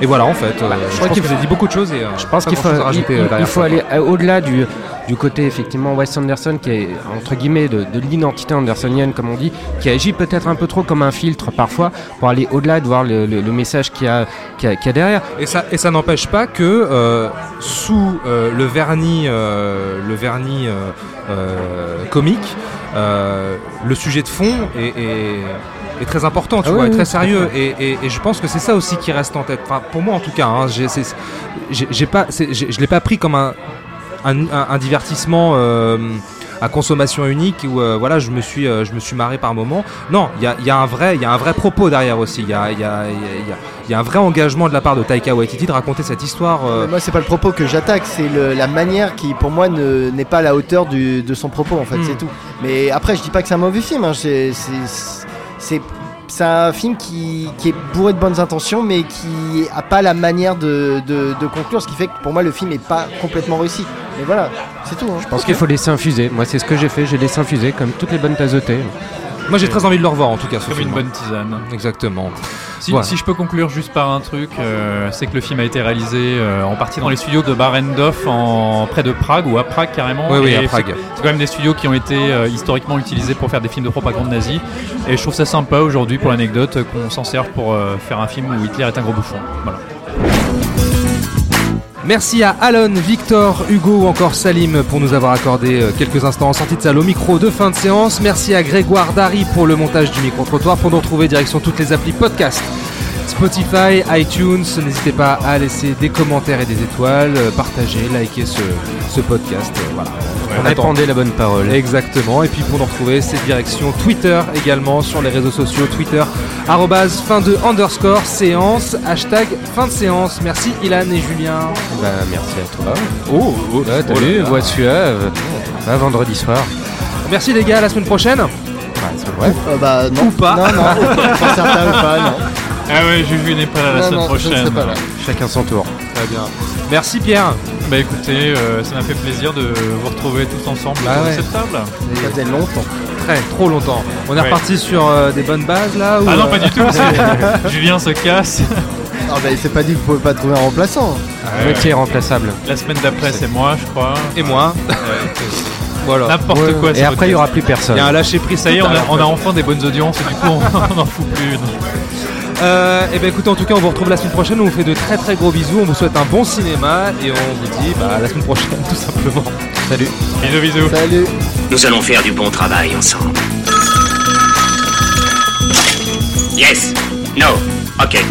et voilà en fait. euh, je crois qu'il vous avez dit beaucoup de choses et Je pense qu'il faut, il, faut ça. aller au-delà du, du côté effectivement Wes Anderson qui est entre guillemets de, de l'identité andersonienne comme on dit, qui agit peut-être un peu trop comme un filtre parfois pour aller au-delà de voir le, le- le message qu'il y, a- y a- y a derrière. Et ça, et ça n'empêche pas que euh, sous euh, le vernis, euh, le vernis comique, euh, le sujet de fond est, est- est très important, tu Ah vois, oui, est très sérieux. Et, et- et je pense que c'est ça aussi qui reste en tête. Enfin, pour moi, en tout cas, hein, j'ai, j'ai- pas, je l'ai pas pris comme un, un, un- un divertissement. euh, à consommation unique où euh, voilà je me suis euh, je me suis marré par moment non il y a, il y a un vrai il y a un vrai propos derrière aussi il y a, y, a, y, a, un vrai engagement de la part de Taika Waititi de raconter cette histoire euh, moi, c'est pas le propos que j'attaque, c'est la manière qui, pour moi, ne- n'est pas à la hauteur du- de son propos, en fait, Hmm. c'est tout. Mais après, je dis pas que c'est un mauvais film, hein, c'est- un film qui, qui est bourré de bonnes intentions, mais qui a pas la manière de, de- de conclure, ce qui fait que pour moi, le film est pas complètement réussi. Mais voilà, c'est tout. hein. Je pense qu'il faut laisser infuser. Moi, c'est ce que j'ai fait. J'ai laissé infuser comme toutes les bonnes thé. Moi j'ai très envie de le revoir en tout cas ce Comme film. une bonne tisane. Exactement. Si, Voilà. si je peux conclure juste par un truc, euh, c'est que le film a été réalisé euh, en partie dans les studios de Barendorf en près de Prague ou à Prague carrément. Oui, oui, Et à c'est- Prague. C'est quand même des studios qui ont été euh, historiquement utilisés pour faire des films de propagande nazie. Et je trouve ça sympa aujourd'hui pour l'anecdote qu'on s'en serve pour euh, faire un film où Hitler est un gros bouffon. Voilà. Merci à Alon, Victor, Hugo ou encore Salim pour nous avoir accordé euh, quelques instants en sortie de salle au micro de fin de séance. Merci à Grégoire Dari pour le montage du micro-trottoir. Pour nous retrouver, direction toutes les applis podcast. Spotify, iTunes, n'hésitez pas à laisser des commentaires et des étoiles, euh, partager, liker ce, ce podcast. euh, Voilà. On Répandez la bonne parole. Exactement. Et puis pour nous retrouver, c'est direction Twitter également sur les réseaux sociaux. Twitter, arrobase fin de underscore séance, hashtag fin de séance. Merci Ilan et Julien. Bah, merci à toi. Oh, oh, Ouais, t'as oh vu, voix suave. Bah, vendredi soir. Merci les gars, à la semaine prochaine. Bah, c'est vrai. Euh, bah, non. Ou pas. Non, non, <laughs> certains ou pas, non. Ah ouais, Juju n'est pas là la Non, semaine non, je ne prochaine. serai pas là. Chacun son tour. Très bien. Merci Pierre. Bah écoutez, euh, ça m'a fait plaisir de vous retrouver tous ensemble Ah ouais. cette table. Ça faisait longtemps. Très, trop longtemps. On est Ouais. reparti sur euh, des bonnes bases là ou, Ah non, euh, pas du tout. c'est- <laughs> Julien se casse. Ah bah il s'est pas dit que vous pouvez pas trouver un remplaçant. Moitié remplaçable. La semaine d'après, c'est moi, je crois. Et moi. <laughs> voilà. N'importe Ouais, quoi. Et après, il y aura plus personne. Il y a un lâcher prise. Ça y est, on a, on a enfin des bonnes audiences et du coup, on <laughs> n'en fout plus. Euh, et ben écoutez, en tout cas, on vous retrouve la semaine prochaine. On vous fait de très très gros bisous. On vous souhaite un bon cinéma et on vous dit bah, à la semaine prochaine, <laughs> tout simplement. Salut. Bisous, bisous. Salut. Nous allons faire du bon travail ensemble. Yes. No. Ok.